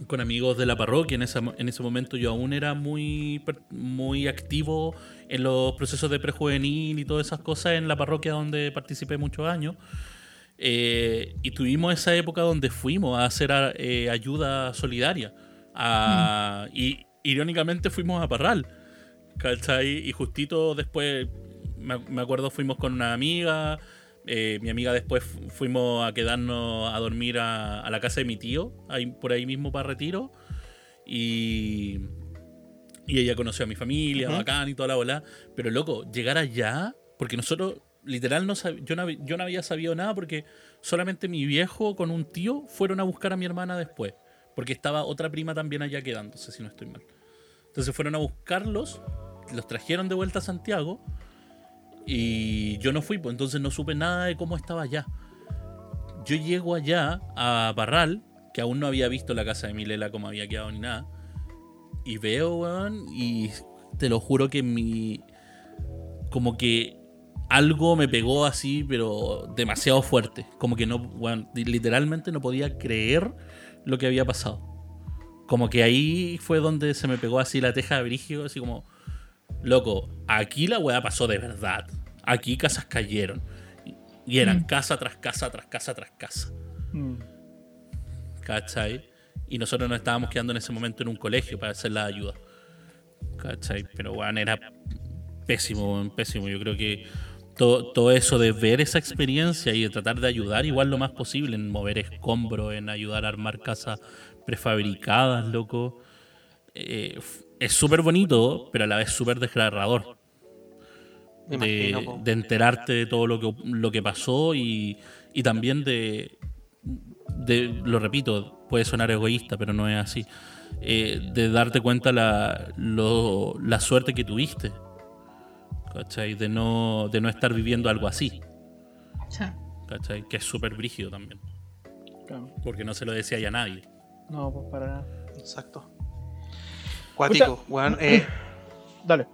con amigos de la parroquia, en, esa, en ese momento yo aún era muy, muy activo en los procesos de prejuvenil y todas esas cosas en la parroquia donde participé muchos años. Eh, y tuvimos esa época donde fuimos a hacer eh, ayuda solidaria. A- Y irónicamente fuimos a Parral. ¿cachai? Y justito después, me, me acuerdo, fuimos con una amiga. eh, mi amiga después fu- fuimos a quedarnos a dormir a, a la casa de mi tío, ahí, por ahí mismo para retiro. Y, y ella conoció a mi familia, Ujú. bacán y toda la bola. Pero loco, llegar allá, porque nosotros, literal, no sab- yo, no, yo no había sabido nada porque solamente mi viejo con un tío fueron a buscar a mi hermana después. Porque estaba otra prima también allá quedándose, si no estoy mal. Entonces fueron a buscarlos, los trajeron de vuelta a Santiago y yo no fui, pues entonces no supe nada de cómo estaba allá. Yo llego allá a Parral, que aún no había visto la casa de Milela como había quedado ni nada, y veo, weón, y te lo juro que mi. Como que algo me pegó así, pero demasiado fuerte. Como que no, weón, literalmente no podía creer lo que había pasado. Como que ahí fue donde se me pegó así la teja de brigio, así como, loco, aquí la weá pasó de verdad. Aquí casas cayeron. Y eran Mm. casa tras casa, tras casa, tras casa. Mm. ¿Cachai? Y nosotros nos estábamos quedando en ese momento en un colegio para hacer la ayuda. ¿Cachai? Pero bueno, era pésimo, weón, pésimo. Yo creo que todo, todo eso de ver esa experiencia y de tratar de ayudar igual lo más posible en mover escombros, en ayudar a armar casas prefabricadas, loco. eh, es súper bonito, pero a la vez súper desgarrador. De, imagino, po. de enterarte de todo lo que, lo que pasó y, y también de, de, lo repito, puede sonar egoísta, pero no es así, eh, de darte cuenta la, lo- la suerte que tuviste, ¿cachai? De no, de no estar viviendo algo así, ¿cachai? Que es súper brígido también, Claro. porque no se lo decía ya a nadie. No, pues para nada. Exacto. Cuático, weón. Eh, Dale.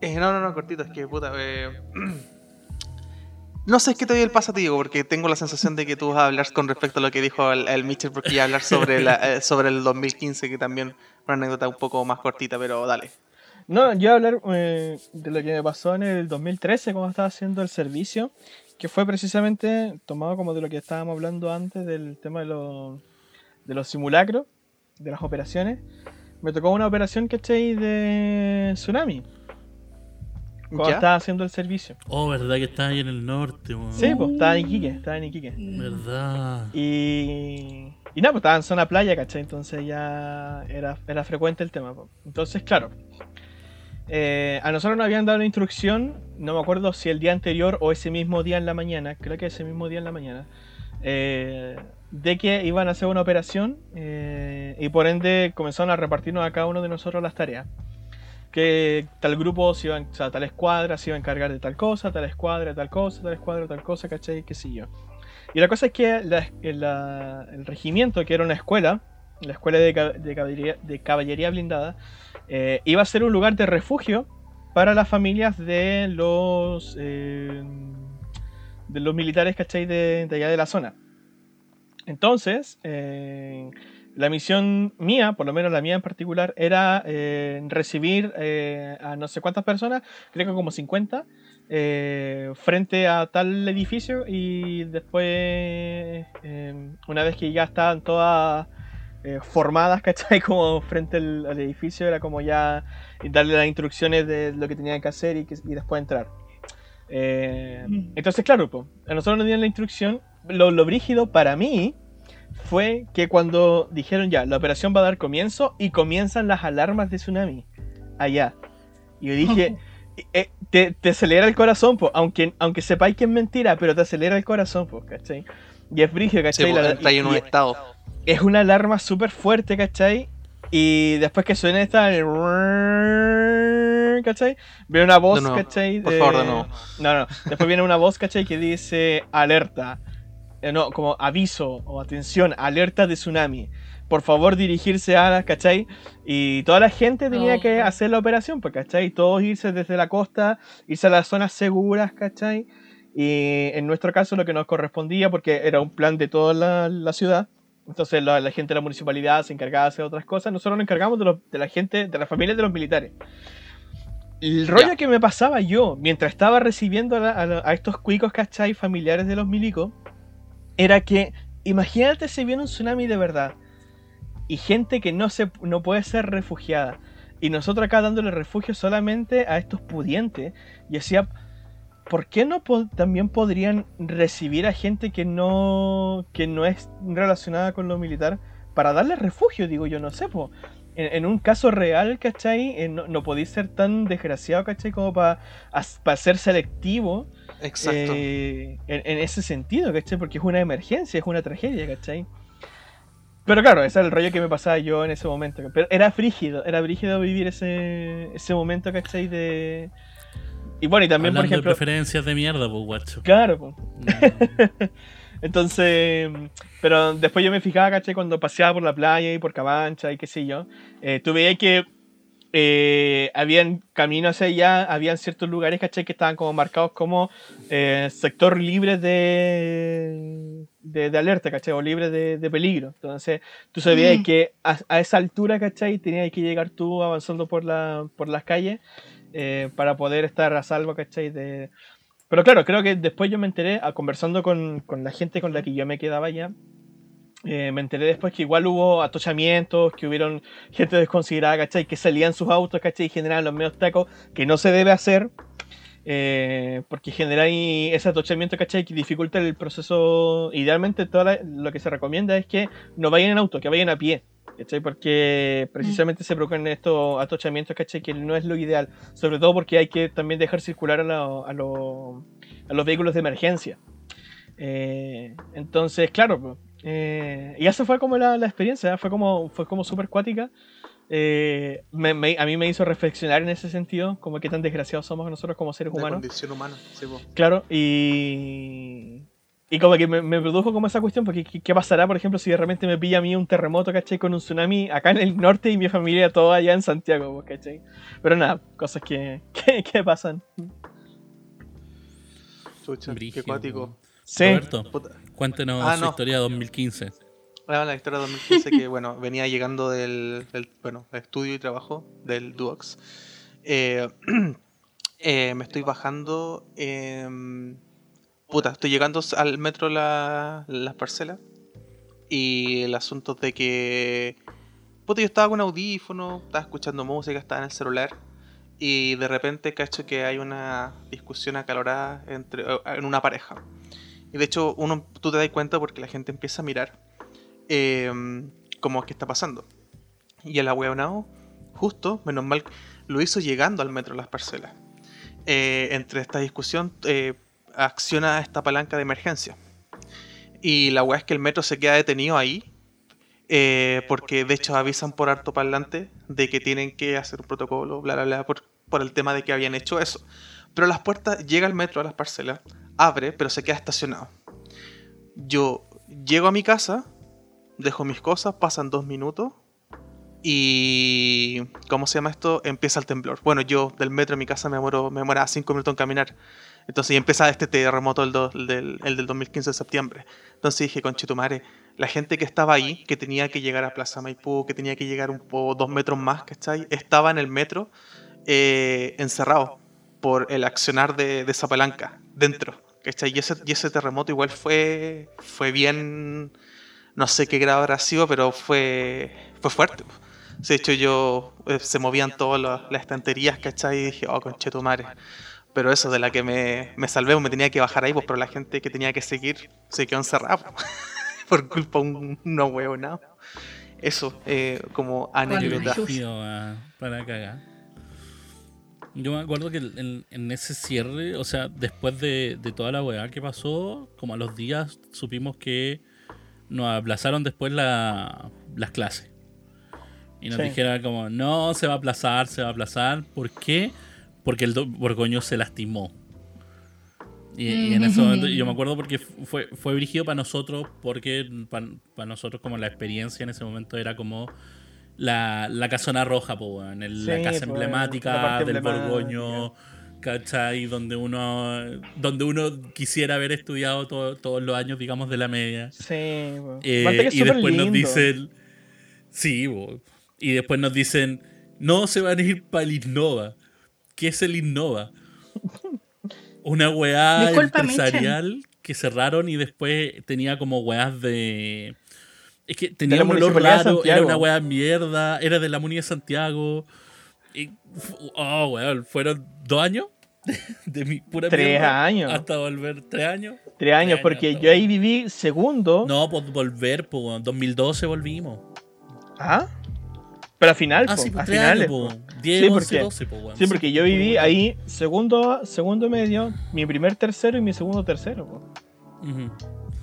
eh, no, no, no, cortito, es que puta. Eh, no sé, es que te doy el paso a ti, Diego, porque tengo la sensación de que tú vas a hablar con respecto a lo que dijo el, el Mitchell, porque iba a hablar sobre, la, eh, sobre el 2015, que también una anécdota un poco más cortita, pero dale. No, yo voy a hablar eh, de lo que me pasó en el 2013 cuando estaba haciendo el servicio, que fue precisamente tomado como de lo que estábamos hablando antes del tema de, los de los simulacros, de las operaciones. Me tocó una operación, ¿cachai? De tsunami. Cuando ¿Ya? estaba haciendo el servicio. Oh, verdad que está ahí en el norte, weón. Sí, pues estaba en Iquique, estaba en Iquique. Verdad. Y. Y nada, pues estaba en zona playa, ¿cachai? Entonces ya era, era frecuente el tema. po. Entonces, claro. Eh, a nosotros nos habían dado la instrucción, no me acuerdo si el día anterior o ese mismo día en la mañana, creo que ese mismo día en la mañana, eh, de que iban a hacer una operación eh, y por ende comenzaron a repartirnos a cada uno de nosotros las tareas. Que tal grupo, se iba, o sea, tal escuadra se iba a encargar de tal cosa, tal escuadra tal cosa, tal escuadra tal cosa, ¿cachai? ¿Qué sé yo? Y la cosa es que la- la- el regimiento, que era una escuela, la escuela de, ca- de caballería, blindada, eh, iba a ser un lugar de refugio para las familias de los eh, de los militares, ¿cachai? De, de allá de la zona. Entonces, eh, la misión mía, por lo menos la mía en particular, era recibir a no sé cuántas personas, creo que como 50, eh, frente a tal edificio y después, una vez que ya estaban todas eh, formadas, ¿cachai? Como frente al, al edificio, era como ya darle las instrucciones de lo que tenían que hacer y, que- y después entrar. Eh, Mm. entonces, claro, po, a nosotros nos dieron la instrucción. Lo, lo brígido para mí fue que cuando dijeron ya, la operación va a dar comienzo y comienzan las alarmas de tsunami allá. Y yo dije, eh, te, te acelera el corazón, po, aunque, aunque sepáis que es mentira, pero te acelera el corazón, po, ¿cachai? Y es Sí, ¿cachai? pues, La- está ahí en un y- estado. es una alarma súper fuerte, ¿cachai? Y después que suena esta... ¿Cachai? Viene una voz, De nuevo, ¿cachai? por favor, de nuevo. No, no. Después viene una voz, ¿cachai? Que dice alerta. Eh, no, como aviso o atención, alerta de tsunami. Por favor, dirigirse a, ¿cachai? Y toda la gente tenía que Oh. hacer la operación, pues, ¿cachai? Todos irse desde la costa, irse a las zonas seguras, ¿cachai? Y en nuestro caso lo que nos correspondía, porque era un plan de toda la, la ciudad, entonces la, la gente de la municipalidad se encargaba de hacer otras cosas, nosotros nos encargamos de, los- de la gente, de las familias de los militares. El rollo que me pasaba yo, mientras estaba recibiendo a, la- a a estos cuicos, ¿cachai? Familiares de los milicos, era que, imagínate si viene un tsunami de verdad, y gente que no, se, no puede ser refugiada, y nosotros acá dándole refugio solamente a estos pudientes, y decía, ¿por qué no po- también podrían recibir a gente que no, que no es relacionada con lo militar para darle refugio? Digo yo, no sé, po. En, en un caso real, ¿cachai? Eh, no, no podéis ser tan desgraciado, ¿cachai? Como para ser selectivo Exacto. eh, en, en ese sentido, ¿cachai? Porque es una emergencia, es una tragedia, ¿cachai? Pero claro, ese era el rollo que me pasaba yo en ese momento. Pero era frígido, era frígido vivir ese, ese momento, ¿cachai? De... Y bueno, y también, Hablando por ejemplo... de preferencias de mierda, pues, guacho. Claro, po. Mm. Entonces, pero después yo me fijaba, ¿cachai? Cuando paseaba por la playa y por Cabancha y qué sé yo, eh, tú veías que eh, habían caminos hacia allá, habían ciertos lugares, ¿cachai? Que estaban como marcados como eh, sector libre de, de, de alerta, ¿cachai? O libre de, de peligro. Entonces, tú sabías Mm. que a, a esa altura, ¿cachai? Tenías que llegar tú avanzando por, la, por las calles eh, para poder estar a salvo, ¿cachai? De, pero claro, creo que después yo me enteré, a- conversando con, con la gente con la que yo me quedaba allá, eh, me enteré después que igual hubo atochamientos, que hubieron gente desconsiderada, ¿cachai? Que salían sus autos, ¿cachai? Y generaban los medios tacos, que no se debe hacer, eh, porque genera ahí ese atochamiento, ¿cachai? Que dificulta el proceso. Idealmente, todo lo que se recomienda es que no vayan en auto, que vayan a pie. ¿Cachai? Porque precisamente se provocan estos atochamientos, ¿cachai? Que no es lo ideal. Sobre todo porque hay que también dejar circular a, la- a lo- a los vehículos de emergencia. Eh, entonces, claro, eh, y eso fue como la, la experiencia, ¿eh? fue como, fue como súper cuática. Eh, me- me- a mí me hizo reflexionar en ese sentido, como qué tan desgraciados somos nosotros como seres de humanos. condición humana. Sí. Claro, y. Y como que me, me produjo como esa cuestión, porque ¿qué, qué pasará, por ejemplo, si de repente me pilla a mí un terremoto, ¿cachai? Con un tsunami acá en el norte y mi familia toda allá en Santiago, pues, ¿cachai? Pero nada, cosas que, que, que pasan. Chucha, qué cuático. Sí, Roberto, cuéntenos Ah, su no. historia 2015. Era la historia de 2015 que, bueno, venía llegando del, del, bueno, estudio y trabajo del Duox. Eh, eh, me estoy bajando. em, puta, estoy llegando al metro la, las parcelas. Y el asunto de que puta, yo estaba con audífono, estaba escuchando música, estaba en el celular. Y de repente cacho que hay una discusión acalorada entre, eh, en una pareja. Y de hecho, uno, tú te das cuenta porque la gente empieza a mirar eh, como qué está pasando. Y el ahueonado, justo, menos mal, lo hizo llegando al metro Las Parcelas. Eh, entre esta discusión, eh, acciona esta palanca de emergencia. Y la weá es que el metro se queda detenido ahí. eh, porque de hecho avisan por harto parlante de que tienen que hacer un protocolo, bla bla bla, por, el tema de que habían hecho eso. Pero las puertas llega el metro a las parcelas, abre, pero se queda estacionado. Yo llego a mi casa, dejo mis cosas, pasan dos minutos y. ¿Cómo se llama esto? Empieza el temblor. Bueno, yo del metro a mi casa me demoro, me demoraba cinco minutos en caminar. Entonces ya empieza este terremoto el, do- el del, el del 2015 de septiembre. Entonces dije, conchetumare, la gente que estaba ahí, que tenía que llegar a Plaza Maipú, que tenía que llegar un poco dos metros más, ¿cachai? Estaba en el metro eh, encerrado por el accionar de, de esa palanca dentro, ¿cachai? Y ese, y ese terremoto igual fue, fue bien, no sé qué grado habrá sido, pero fue, fue fuerte. De hecho, yo eh, se movían todas las, las estanterías, ¿cachai? Y dije, oh, conchetumare. Pero eso, de la que me, me salvé, me tenía que bajar ahí, pues, pero la gente que tenía que seguir se quedó encerrada pues, por culpa de un no huevo, no. Eso, eh, como anécdota. Para cagar. Yo me acuerdo que en, en ese cierre, o sea, después de, de toda la weá que pasó, como a los días supimos que nos aplazaron después la- las clases. Y nos Sí. dijera como, no, se va a aplazar, se va a aplazar. ¿Por qué? Porque el do- Borgoño se lastimó. Y, y en ese momento, yo me acuerdo porque fue, fue brígido para nosotros, porque para nosotros como la experiencia en ese momento era como la, la casona roja, po, el- la casa po, emblemática la del emblemática. Borgoño, ¿cachai? Donde uno, donde uno quisiera haber estudiado todo- todos los años, digamos, de la media. Sí, po. Eh, Aparte que es y después nos dicen. Sí, bo. y después nos dicen. No se van a ir para el Innova. ¿Qué es el Innova? Una weá Disculpa, empresarial que cerraron y después tenía como weás de. Es que tenía un olor raro, era una weá mierda, era de la Muni de Santiago. Y, oh, weón, fueron dos años de mi pura Tres mierda años. Hasta volver, tres años. Tres años, años, porque yo ahí viví segundo. No, pues volver, pues, en 2012 volvimos. ¿Ah? Pero al final, Ah, po, sí, pues a finales. años, po. po. 10, Sí, 11, porque- 12, po, weón. Sí, porque yo viví ahí segundo, segundo medio, mi primer tercero y mi segundo tercero. po. Ujú.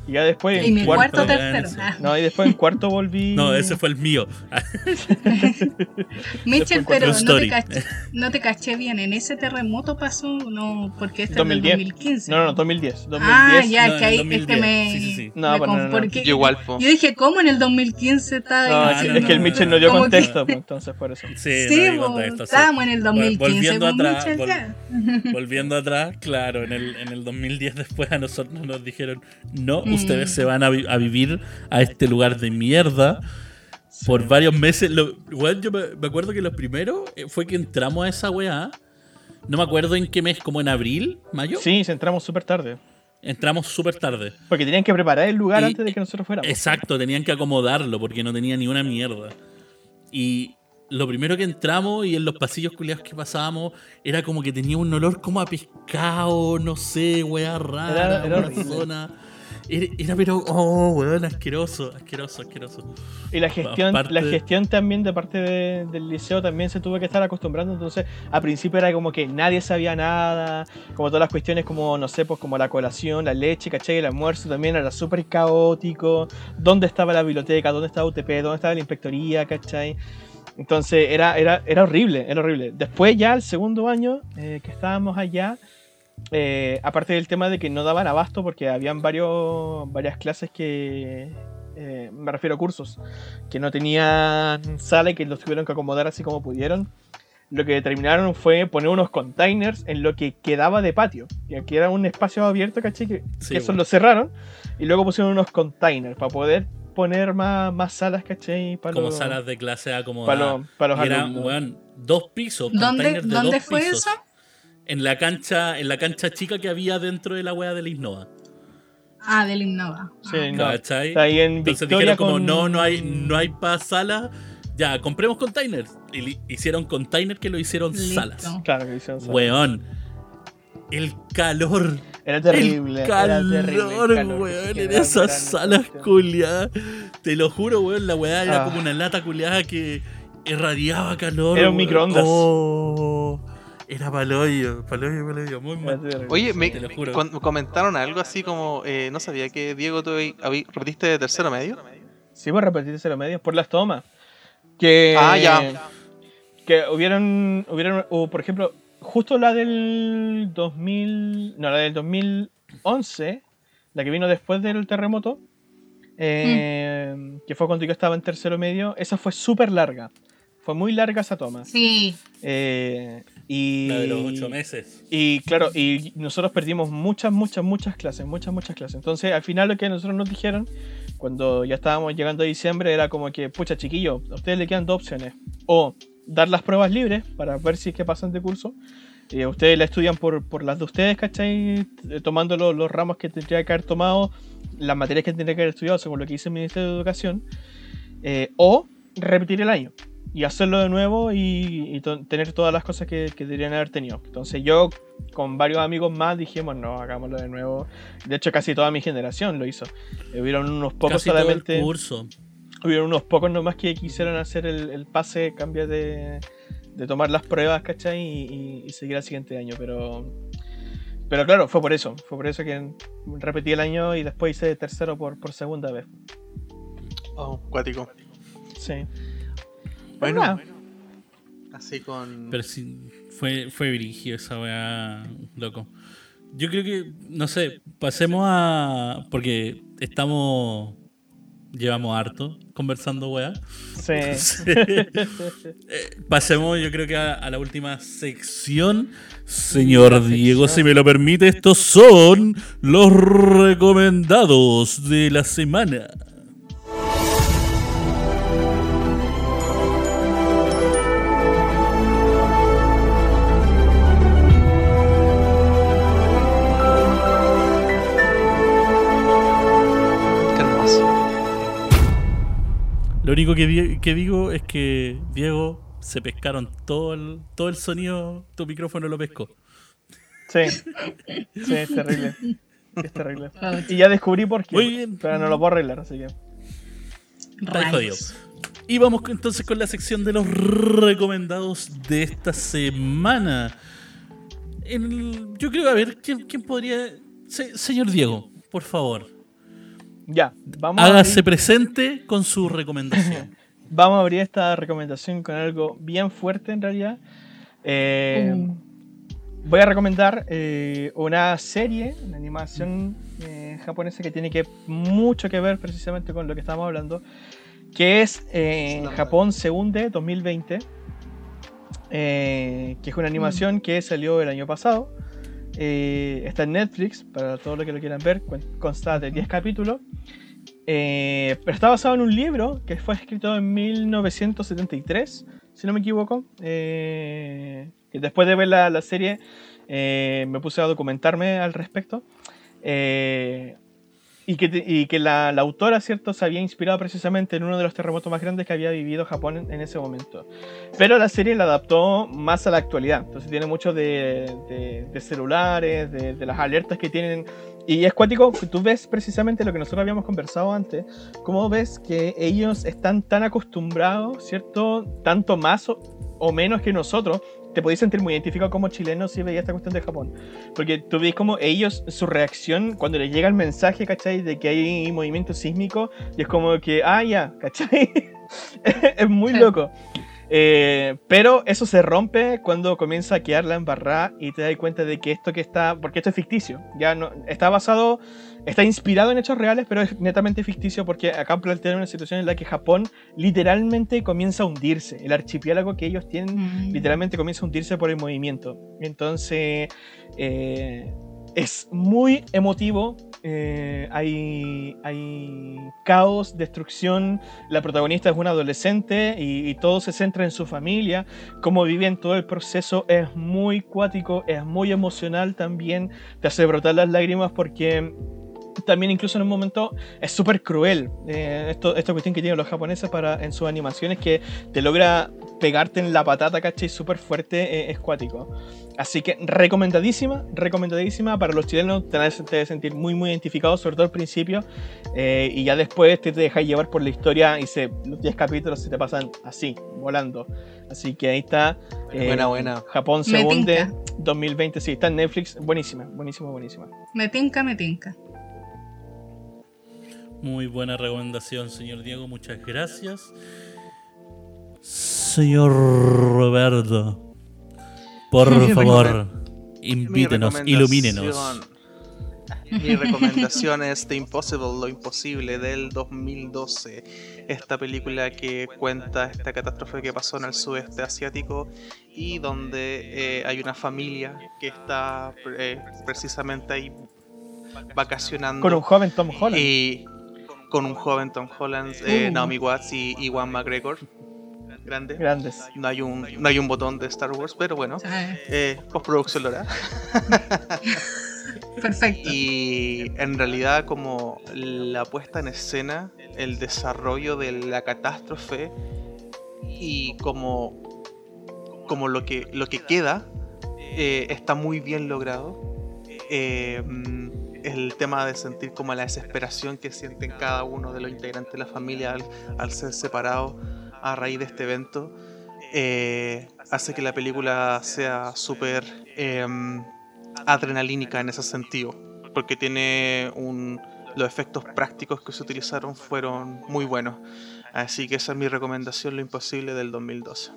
Y ya después Y en mi cuarto. tercero. Ah. No, y después en cuarto volví. No, ese fue el mío. Mitchell, pero no te, caché, no te caché bien. ¿En ese terremoto pasó? No, porque este es 2010. del 2015. No, no, 2010. 2010. Ah, ya, No, que ahí es que 2010. me. Sí, sí, sí. No, me no, porque- Yo igual, po. Yo dije, ¿cómo en el 2015 estaba es, es que el Mitchell no. dio Como que- contexto, pues, entonces por eso. Sí, contexto, sí. estábamos en el 2015. Volviendo pues, atrás, Mitchell, vol- ya. Volviendo atrás, claro, en el, en el 2010 después a nosotros nos dijeron, no. Ustedes se van a, vi- a vivir a este lugar de mierda por varios meses. Lo, yo me, me acuerdo que lo primero eh, fue que entramos a esa weá. No me acuerdo en qué mes, como en abril, mayo. Sí, entramos súper tarde. Entramos súper tarde. Porque tenían que preparar el lugar Y- antes de que nosotros fuéramos. Exacto, tenían que acomodarlo porque no tenía ni una mierda. Y lo primero que entramos y en los pasillos culiados que pasábamos era como que tenía un olor como a pescado, no sé, weá rara, Era- era una horrible. zona. Era, era pero, oh, weón, asqueroso, asqueroso, asqueroso. Y la gestión, la gestión también de parte de- del liceo también se tuvo que estar acostumbrando. Entonces, al principio era como que nadie sabía nada. Como todas las cuestiones como, no sé, pues como la colación, la leche, ¿cachai? El almuerzo también era súper caótico. ¿Dónde estaba la biblioteca? ¿Dónde estaba UTP? ¿Dónde estaba la inspectoría? ¿cachai? Entonces era, era, era horrible, era horrible. Después ya el segundo año eh, que estábamos allá, eh, aparte del tema de que no daban abasto porque habían varios, varias clases que, eh, me refiero a cursos, que no tenían sala y que los tuvieron que acomodar así como pudieron. Lo que determinaron fue poner unos containers en lo que quedaba de patio. Y aquí era un espacio abierto, ¿cachai? Que, Sí, que eso bueno. lo cerraron. Y luego pusieron unos containers para poder poner más, más salas, ¿cachai? Para Como los, salas de clase para acomodadas. los, para los Y era, alumnos. weón, dos pisos. ¿Dónde, de ¿dónde dos fue pisos. eso? En la cancha, en la cancha chica que había dentro de la weá del Innova. Ah, del Innova. Sí, Ah. no. ¿Cachai? Está ahí en Entonces Victoria dijeron como con- no, no hay, no hay para sala, Ya, compremos containers. Y hicieron containers que lo hicieron Listo. salas. Claro que hicieron salas. Weón. El calor. Era terrible. el era calor, terrible weón, en esas salas culiadas. Te lo juro, weón, la weá era Ah. como una lata culiada que irradiaba calor. Era un weón. microondas. Oh, era paloyo, paloyo, paloyo, muy mal. Oye, me Te lo juro. con- comentaron algo así como, eh, no sabía que Diego, tú repetiste de tercero medio. Sí, pues repetirse los medios por las tomas. Que, Ah, ya. Que hubieron, hubieron o, por ejemplo, justo la del 2000, no, la del 2011, la que vino después del terremoto, eh, que fue cuando yo estaba en tercero medio, esa fue súper larga. Fue muy larga esa toma. Sí. Eh, y, La de los ocho meses. Y claro, y nosotros perdimos muchas, muchas, muchas clases, muchas, muchas clases. Entonces, al final lo que nosotros nos dijeron, cuando ya estábamos llegando a diciembre, era como que, pucha, chiquillo, a ustedes le quedan dos opciones. O dar las pruebas libres para ver si es que pasan de curso. Y ustedes la estudian por, por las de ustedes, ¿cachai? Eh, Tomando los, los ramos que tendría que haber tomado, las materias que tendría que haber estudiado, según lo que dice el Ministerio de Educación. Eh, o repetir el año y hacerlo de nuevo y, y to- tener todas las cosas que, que deberían haber tenido. Entonces yo con varios amigos más dijimos, no, hagámoslo de nuevo. De hecho, casi toda mi generación lo hizo. Hubieron unos pocos Casi todo el solamente. curso. Hubieron unos pocos nomás que quisieron hacer el, el pase, cambio de, de tomar las pruebas, ¿cachai? Y, y- y seguir al siguiente año. Pero, pero claro, fue por eso. Fue por eso que repetí el año y después hice tercero por, por segunda vez. Oh, cuático. Sí. Bueno, así con. Pero sí, fue, fue brígido esa weá, loco. Yo creo que, no sé, pasemos a. Porque estamos. Llevamos harto conversando, weá. Sí. Eh, pasemos, yo creo que a, a la última sección. Señor Diego, si me lo permite, estos son los recomendados de la semana. Lo único que, di- que digo es que, Diego, se pescaron todo el, todo el sonido, tu micrófono lo pescó. Sí, sí, es terrible. Es terrible. Ouch. Y ya descubrí por qué. Muy bien. Pero no lo puedo arreglar, así que. Está jodido. Y vamos entonces con la sección de los recomendados de esta semana. El- yo creo, a ver, ¿quién, quién podría...? Se- señor Diego, por favor, Ya, vamos a, hágase abrir, presente con su recomendación. vamos a abrir esta recomendación con algo bien fuerte en realidad. Eh, Uh. Voy a recomendar eh, una serie, una animación eh, japonesa que tiene que mucho que ver precisamente con lo que estamos hablando, que es eh, Japón se hunde 2020, eh, que es una animación que salió el año pasado. Eh, está en Netflix, para todos los que lo quieran ver, consta de 10 capítulos. Eh, pero está basado en un libro que fue escrito en 1973, si no me equivoco. Eh, que después de ver la, la serie me puse a documentarme al respecto. Y que, y que la, la autora, ¿cierto?, se había inspirado precisamente en uno de los terremotos más grandes que había vivido Japón en, en ese momento. Pero la serie la adaptó más a la actualidad. Entonces tiene mucho de, de- de celulares, de, de las alertas que tienen. Y es cuático, tú ves precisamente lo que nosotros habíamos conversado antes, cómo ves que ellos están tan acostumbrados, ¿cierto? Tanto más o, o menos que nosotros. Te podéis sentir muy identificado como chileno si veías esta cuestión de Japón. Porque tú ves como ellos, su reacción cuando les llega el mensaje, ¿cachai? De que hay movimiento sísmico, y es como que, ah, ya, ¿cachai? es muy loco. Eh, pero eso se rompe cuando comienza a quedar la embarrada y te das cuenta de que esto que está, porque esto es ficticio, ya no está basado, está inspirado en hechos reales, pero es netamente ficticio porque acá plantean una situación en la que Japón literalmente comienza a hundirse, el archipiélago que ellos tienen Mm. literalmente comienza a hundirse por el movimiento. Entonces, eh, es muy emotivo. eh, hay, hay caos, destrucción. La protagonista es una adolescente y, y todo se centra en su familia. Cómo viven todo el proceso es muy cuático, es muy emocional también. Te hace brotar las lágrimas porque también incluso en un momento es súper cruel. Eh, esto, esta cuestión que tienen los japoneses para, en sus animaciones que te logra pegarte en la patata, ¿cachai? Súper fuerte, eh, es cuático. Así que recomendadísima, recomendadísima. Para los chilenos te vas a sentir muy, muy identificado, sobre todo al principio. eh, y ya después te, te dejas llevar por la historia y se, los 10 capítulos se te pasan así, volando. Así que ahí está. eh, Buena, buena. Japón se hunde tinca. 2020. Sí, está en Netflix. Buenísima, buenísima, buenísima. Me tinca, me tinca. Muy buena recomendación, señor Diego. Muchas gracias. Señor Roberto, por favor, invítenos, Mi ilumínenos. Mi recomendación es The Impossible, Lo Imposible del 2012. Esta película que cuenta esta catástrofe que pasó en el sudeste asiático y donde eh, hay una familia que está eh, precisamente ahí vacacionando. Con un joven Tom Holland. Y con un joven Tom Holland, eh, Uh. Naomi Watts y Iwan McGregor. Grande. Grandes. No hay un, no hay un botón de Star Wars, pero bueno. Sea, Eh, postproducción lo hará. perfecto. Y en realidad como la puesta en escena, el desarrollo de la catástrofe y como, como lo, que, lo que queda eh, está muy bien logrado. Eh, mm, el tema de sentir como la desesperación que sienten cada uno de los integrantes de la familia al, al ser separados a raíz de este evento eh, hace que la película sea súper em, adrenalínica en ese sentido, porque tiene un, los efectos prácticos que se utilizaron fueron muy buenos. Así que esa es mi recomendación, Lo Imposible del 2012.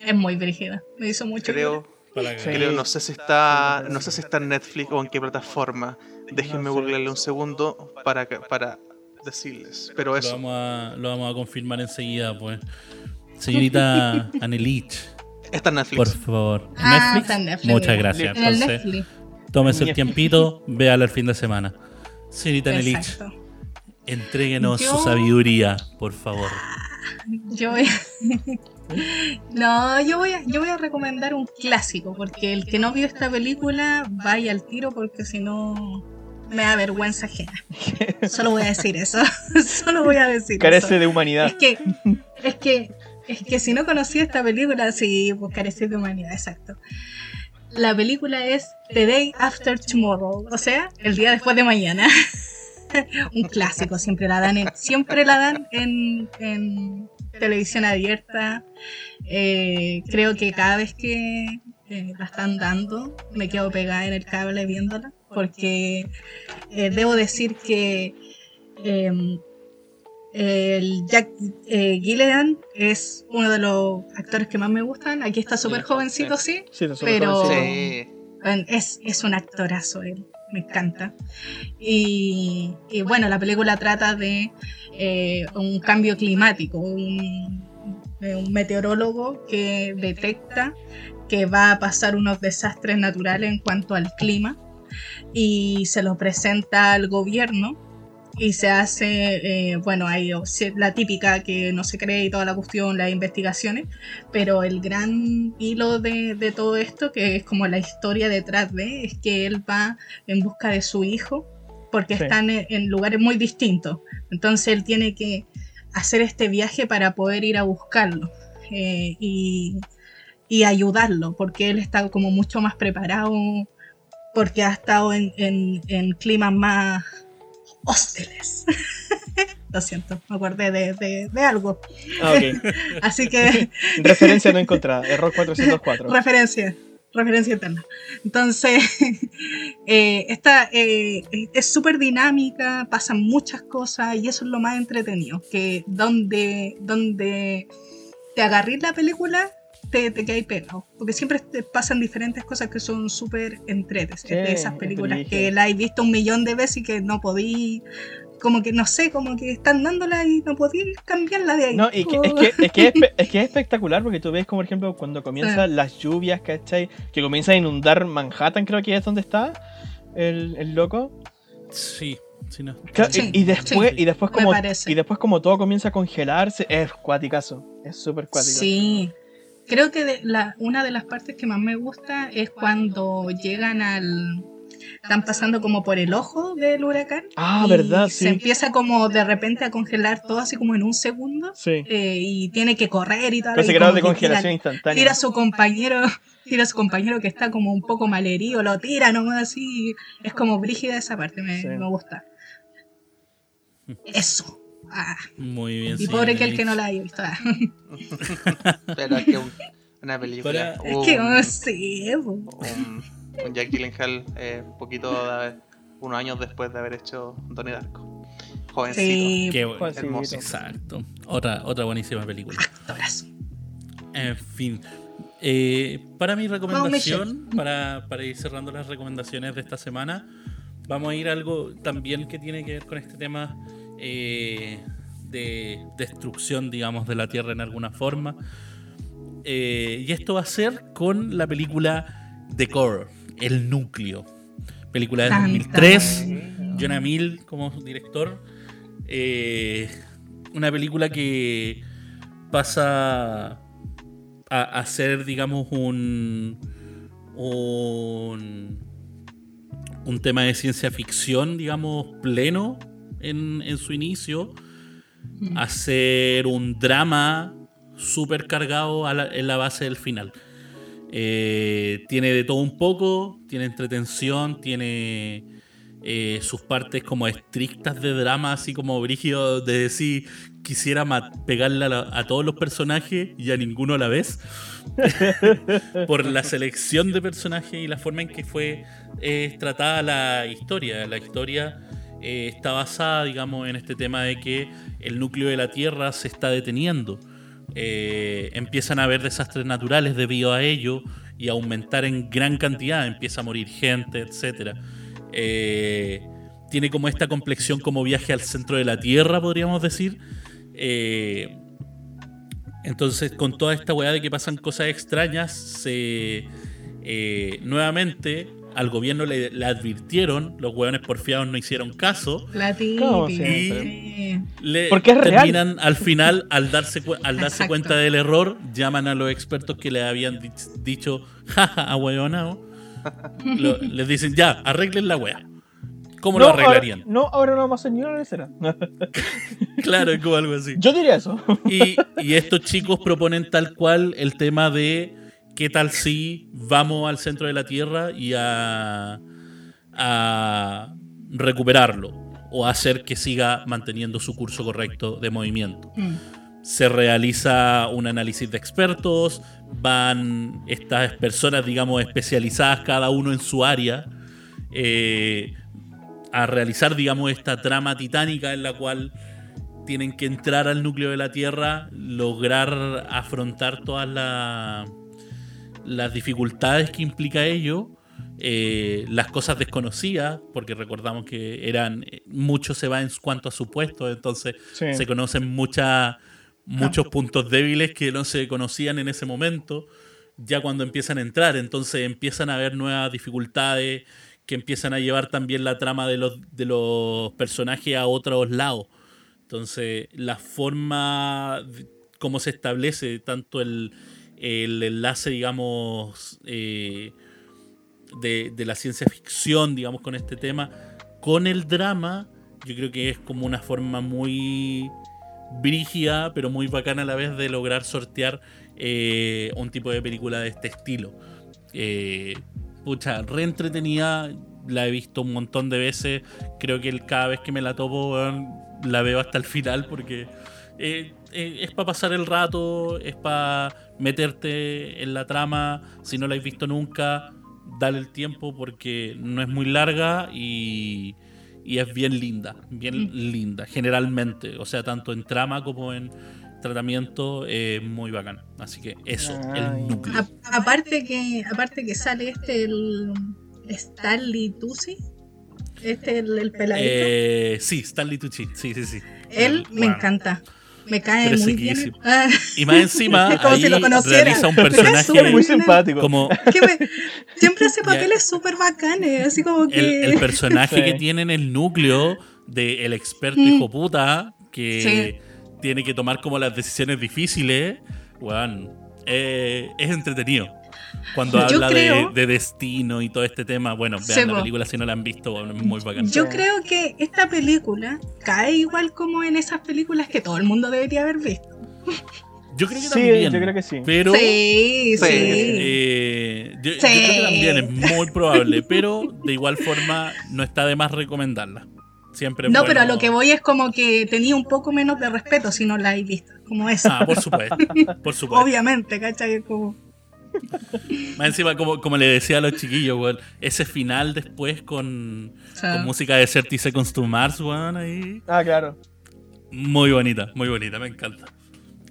Es muy brígida. Me hizo mucho. Creo, creo, no sé si está, no sé si está en Netflix o en qué plataforma. Déjenme googlearle un segundo para, para decirles. Pero Lo eso, vamos, a, lo vamos a confirmar enseguida, pues. Señorita Anelich, está en Netflix. por favor. ¿En Ah, Netflix? está en Netflix. Muchas gracias. En el Entonces, Netflix. tómese el tiempito, véala el fin de semana. Señorita Anelich, entréguenos Yo- su sabiduría, por favor. Yo voy No, yo voy, a, yo voy a recomendar un clásico, porque el que no vio esta película, vaya al tiro, porque si no me da vergüenza ajena. Solo voy a decir eso. Solo voy a decir Carece eso. de humanidad. Es que, es que, es que si no conocía esta película, sí, pues carece de humanidad, exacto. La película es The Day After Tomorrow, o sea, el día después de mañana. Un clásico, siempre la dan en, siempre la dan en, en televisión abierta. Eh, creo que cada vez que eh, la están dando, me quedo pegada en el cable viéndola, porque eh, debo decir que em, el Jack eh, Gilligan es uno de los actores que más me gustan. Aquí está súper Sí, jovencito, sí. Sí, suena Pero- jovencito. Es, es un actorazo él, me encanta. Y, y bueno, la película trata de eh, un cambio climático, un, un meteorólogo que detecta que va a pasar unos desastres naturales en cuanto al clima y se lo presenta al gobierno y se hace, eh, bueno, hay la típica que no se cree y toda la cuestión, las investigaciones, pero el gran hilo de, de todo esto, que es como la historia detrás de, es que él va en busca de su hijo, porque Sí. están en, en lugares muy distintos. Entonces él tiene que hacer este viaje para poder ir a buscarlo eh, y, y ayudarlo, porque él está como mucho más preparado, porque ha estado en, en- en climas más hostiles. Lo siento, me acordé de, de- de algo. Ah, ok. Así que Referencia no encontrada. Error 404. referencia, referencia interna. Entonces, eh, esta eh, es súper dinámica, pasan muchas cosas y eso es lo más entretenido, que donde, donde te agarrís la película, te, te quedáis pegado, porque siempre te pasan diferentes cosas que son súper entretes, Sí, de esas películas que la has visto un millón de veces y que no podí, como que no sé, como que están dándola y no podí cambiarla de ahí. No, y que, es, que, es, que es, es que es espectacular porque tú ves como por ejemplo cuando comienzan las lluvias, ¿cachai? Que comienza a inundar Manhattan, creo que es donde está el, el loco. Sí, sí, no. Claro, Sí, y, y después, sí. y después como y después como todo comienza a congelarse, es cuaticazo. Es súper cuático. Sí. Creo que de la, una de las partes que más me gusta es cuando llegan al, están pasando como por el ojo del huracán. Ah, y verdad, Se sí. empieza como de repente a congelar todo así como en un segundo. Sí. eh, y tiene que correr y tal. Ese grado como de congelación tira- instantánea. Tira a su compañero, tira a su compañero que está como un poco malherido, lo tira nomás así. Es como brígida esa parte, me, Sí. me gusta. Eso. Ah, Muy bien. y pobre que el que no la haya visto. Ah. Pero es que un- una película. Para- Es que un- no sé. po. un, un Jack Gyllenhaal eh, un poquito de- unos años después de haber hecho Donnie Darko. Jovencito. Sí, Qué bu- Juancito. hermoso. Exacto. Otra, otra buenísima película. actorazo. En fin. Eh, para mi recomendación, para, para ir cerrando las recomendaciones de esta semana, vamos a ir a algo también que tiene que ver con este tema eh, de destrucción, digamos, de la Tierra en alguna forma. Eh, y esto va a ser con la película The Core, El Núcleo. Película de Tan, 2003. tan. Jonah Mill como director. Eh, una película que pasa a, a ser, digamos, un, un, un tema de ciencia ficción, digamos, pleno en, su inicio, a ser un drama súper cargado en la base del final. Eh, tiene de todo un poco, tiene entretención, tiene eh, sus partes como estrictas de drama, así como brígido de decir quisiera pegarle a todos los personajes y a ninguno a la vez. Por la selección de personajes y la forma en que fue eh, tratada la historia. La historia eh, está basada, digamos, en este tema de que el núcleo de la Tierra se está deteniendo. Eh, empiezan a haber desastres naturales debido a ello y aumentar en gran cantidad, empieza a morir gente, etcétera. Eh, tiene como esta complexión como viaje al centro de la Tierra, podríamos decir. Entonces, con toda esta weá de que pasan cosas extrañas, se nuevamente al gobierno le, le advirtieron, los weones porfiados no hicieron caso. La típica. Sí. Le Porque es real. terminan al final, al darse, al darse Exacto. cuenta del error, llaman a los expertos que le habían di- dicho, jaja, ahueonao. Lo- les dicen, ya, arreglen la wea. ¿Cómo lo arreglarían? Ahora, no, ahora no vamos a hacer ni una. Claro, es como algo así. Yo diría eso. Y, y estos chicos proponen tal cual el tema de qué tal si vamos al centro de la Tierra y a, a recuperarlo o hacer que siga manteniendo su curso correcto de movimiento. Mm. Se realiza un análisis de expertos, van estas personas, digamos, especializadas cada uno en su área, eh, a realizar, digamos, esta trama titánica en la cual tienen que entrar al núcleo de la Tierra, lograr afrontar todas la- las dificultades que implica ello, eh, las cosas desconocidas, porque recordamos que eran mucho se va en cuanto a supuestos, entonces Sí. se conocen muchas muchos puntos débiles que no se conocían en ese momento, ya cuando empiezan a entrar, entonces empiezan a haber nuevas dificultades que empiezan a llevar también la trama de los, de los personajes a otros lados. Entonces, la forma como se establece tanto el, el enlace, digamos, eh, de, de la ciencia ficción, digamos, con este tema, con el drama, yo creo que es como una forma muy brígida, pero muy bacana a la vez de lograr sortear eh, un tipo de película de este estilo. Eh, pucha, re entretenida, la he visto un montón de veces. Creo que cada vez que me la topo, la veo hasta el final porque eh, eh, es para pasar el rato, es para meterte en la trama. Si no la has visto nunca, dale el tiempo porque no es muy larga y, y es bien linda, bien linda, generalmente. O sea, tanto en trama como en tratamiento, es muy bacana. Así que eso, Ay. el núcleo. A- aparte que aparte que sale este el Stanley Tucci, este el, el peladito. Eh, sí, Stanley Tucci, sí, sí, sí. Él me Bueno. encanta. Me cae Pero muy bien. Ah, Y más encima, Es como ahí si lo conociera. realiza un personaje Muy simpático. como que me- siempre hace papeles súper bacanes, así como que el personaje Sí. que tiene en el núcleo de el experto Mm. hijo puta que tiene que tomar como las decisiones difíciles, weón, eh, es entretenido. Cuando habla de, creo- de destino y todo este tema, bueno, vean la película si no la han visto, es muy bacán. Yo creo que esta película cae igual como en esas películas que todo el mundo debería haber visto. Yo creo que Sí, también. yo creo que sí. Pero sí, Sí. sí. eh, yo, creo que también es muy probable, pero de igual forma no está de más recomendarla. Siempre No, pero a lo que voy es como que tenía un poco menos de respeto si no la habéis visto. Como eso. Ah, por supuesto. Por supuesto. Obviamente, ¿cachai? Como... Más encima, como, como le decía a los chiquillos, weón, ese final después con, o sea, con música de 30 Seconds to Mars, weón, ahí. Ah, claro. Muy bonita, muy bonita, me encanta.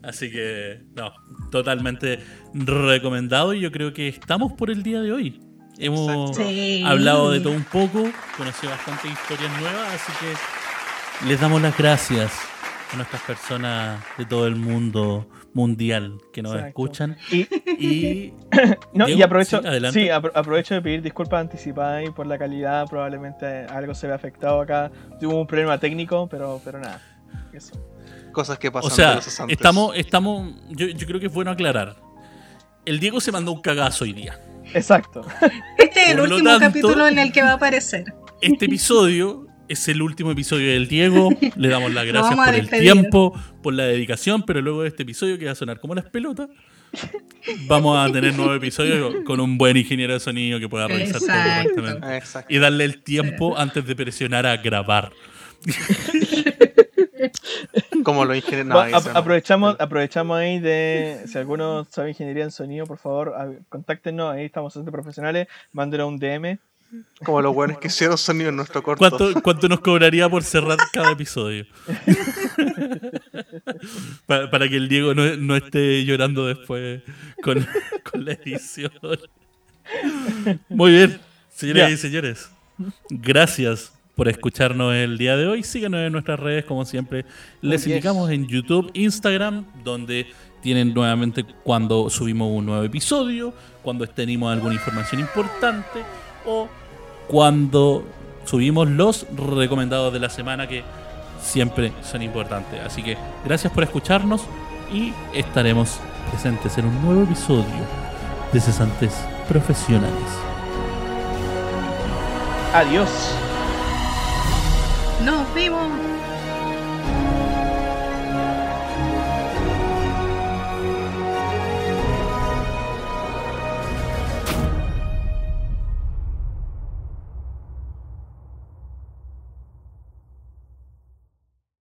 Así que, no, totalmente recomendado y yo creo que estamos por el día de hoy. Hemos. Sí. hablado de todo un poco, conocí bastantes historias nuevas, así que les damos las gracias a nuestras personas de todo el mundo mundial que nos Exacto. escuchan. Y, Y no, y Diego, aprovecho, sí, aprovecho de pedir disculpas anticipadas y por la calidad. Probablemente algo se ve afectado acá. Tuvo un problema técnico, pero, pero nada. Eso. Cosas que pasan O sea, estamos, estamos, yo, yo creo que es bueno aclarar. El Diego se mandó un cagazo hoy día. Exacto. Este es el último tanto- capítulo en el que va a aparecer. Este episodio es el último episodio del Diego. Le damos las gracias por el tiempo, por la dedicación, pero luego de este episodio que va a sonar como las pelotas, vamos a tener nuevo episodio con un buen ingeniero de sonido que pueda revisar todo Exacto. correctamente. Ah, Exacto. Y darle el tiempo antes de presionar a grabar. Como los ingenieros. No, ap- no. aprovechamos, aprovechamos ahí de. Si alguno sabe ingeniería en sonido, por favor, contáctenos. Ahí estamos bastante profesionales. Mándenos un DM. Como los buenos que hicieron sonido en nuestro corto. ¿Cuánto, ¿Cuánto nos cobraría por cerrar cada episodio? para, para que el Diego no, no esté llorando después con, con la edición. Muy bien, señoras Ya. y señores. Gracias por escucharnos el día de hoy. Síganos en nuestras redes, como siempre. Les indicamos en YouTube, Instagram, donde tienen nuevamente cuando subimos un nuevo episodio, cuando tenemos alguna información importante o cuando subimos los recomendados de la semana que siempre son importantes. Así que gracias por escucharnos y estaremos presentes en un nuevo episodio de Cesantes Profesionales. Adiós. Nos vemos.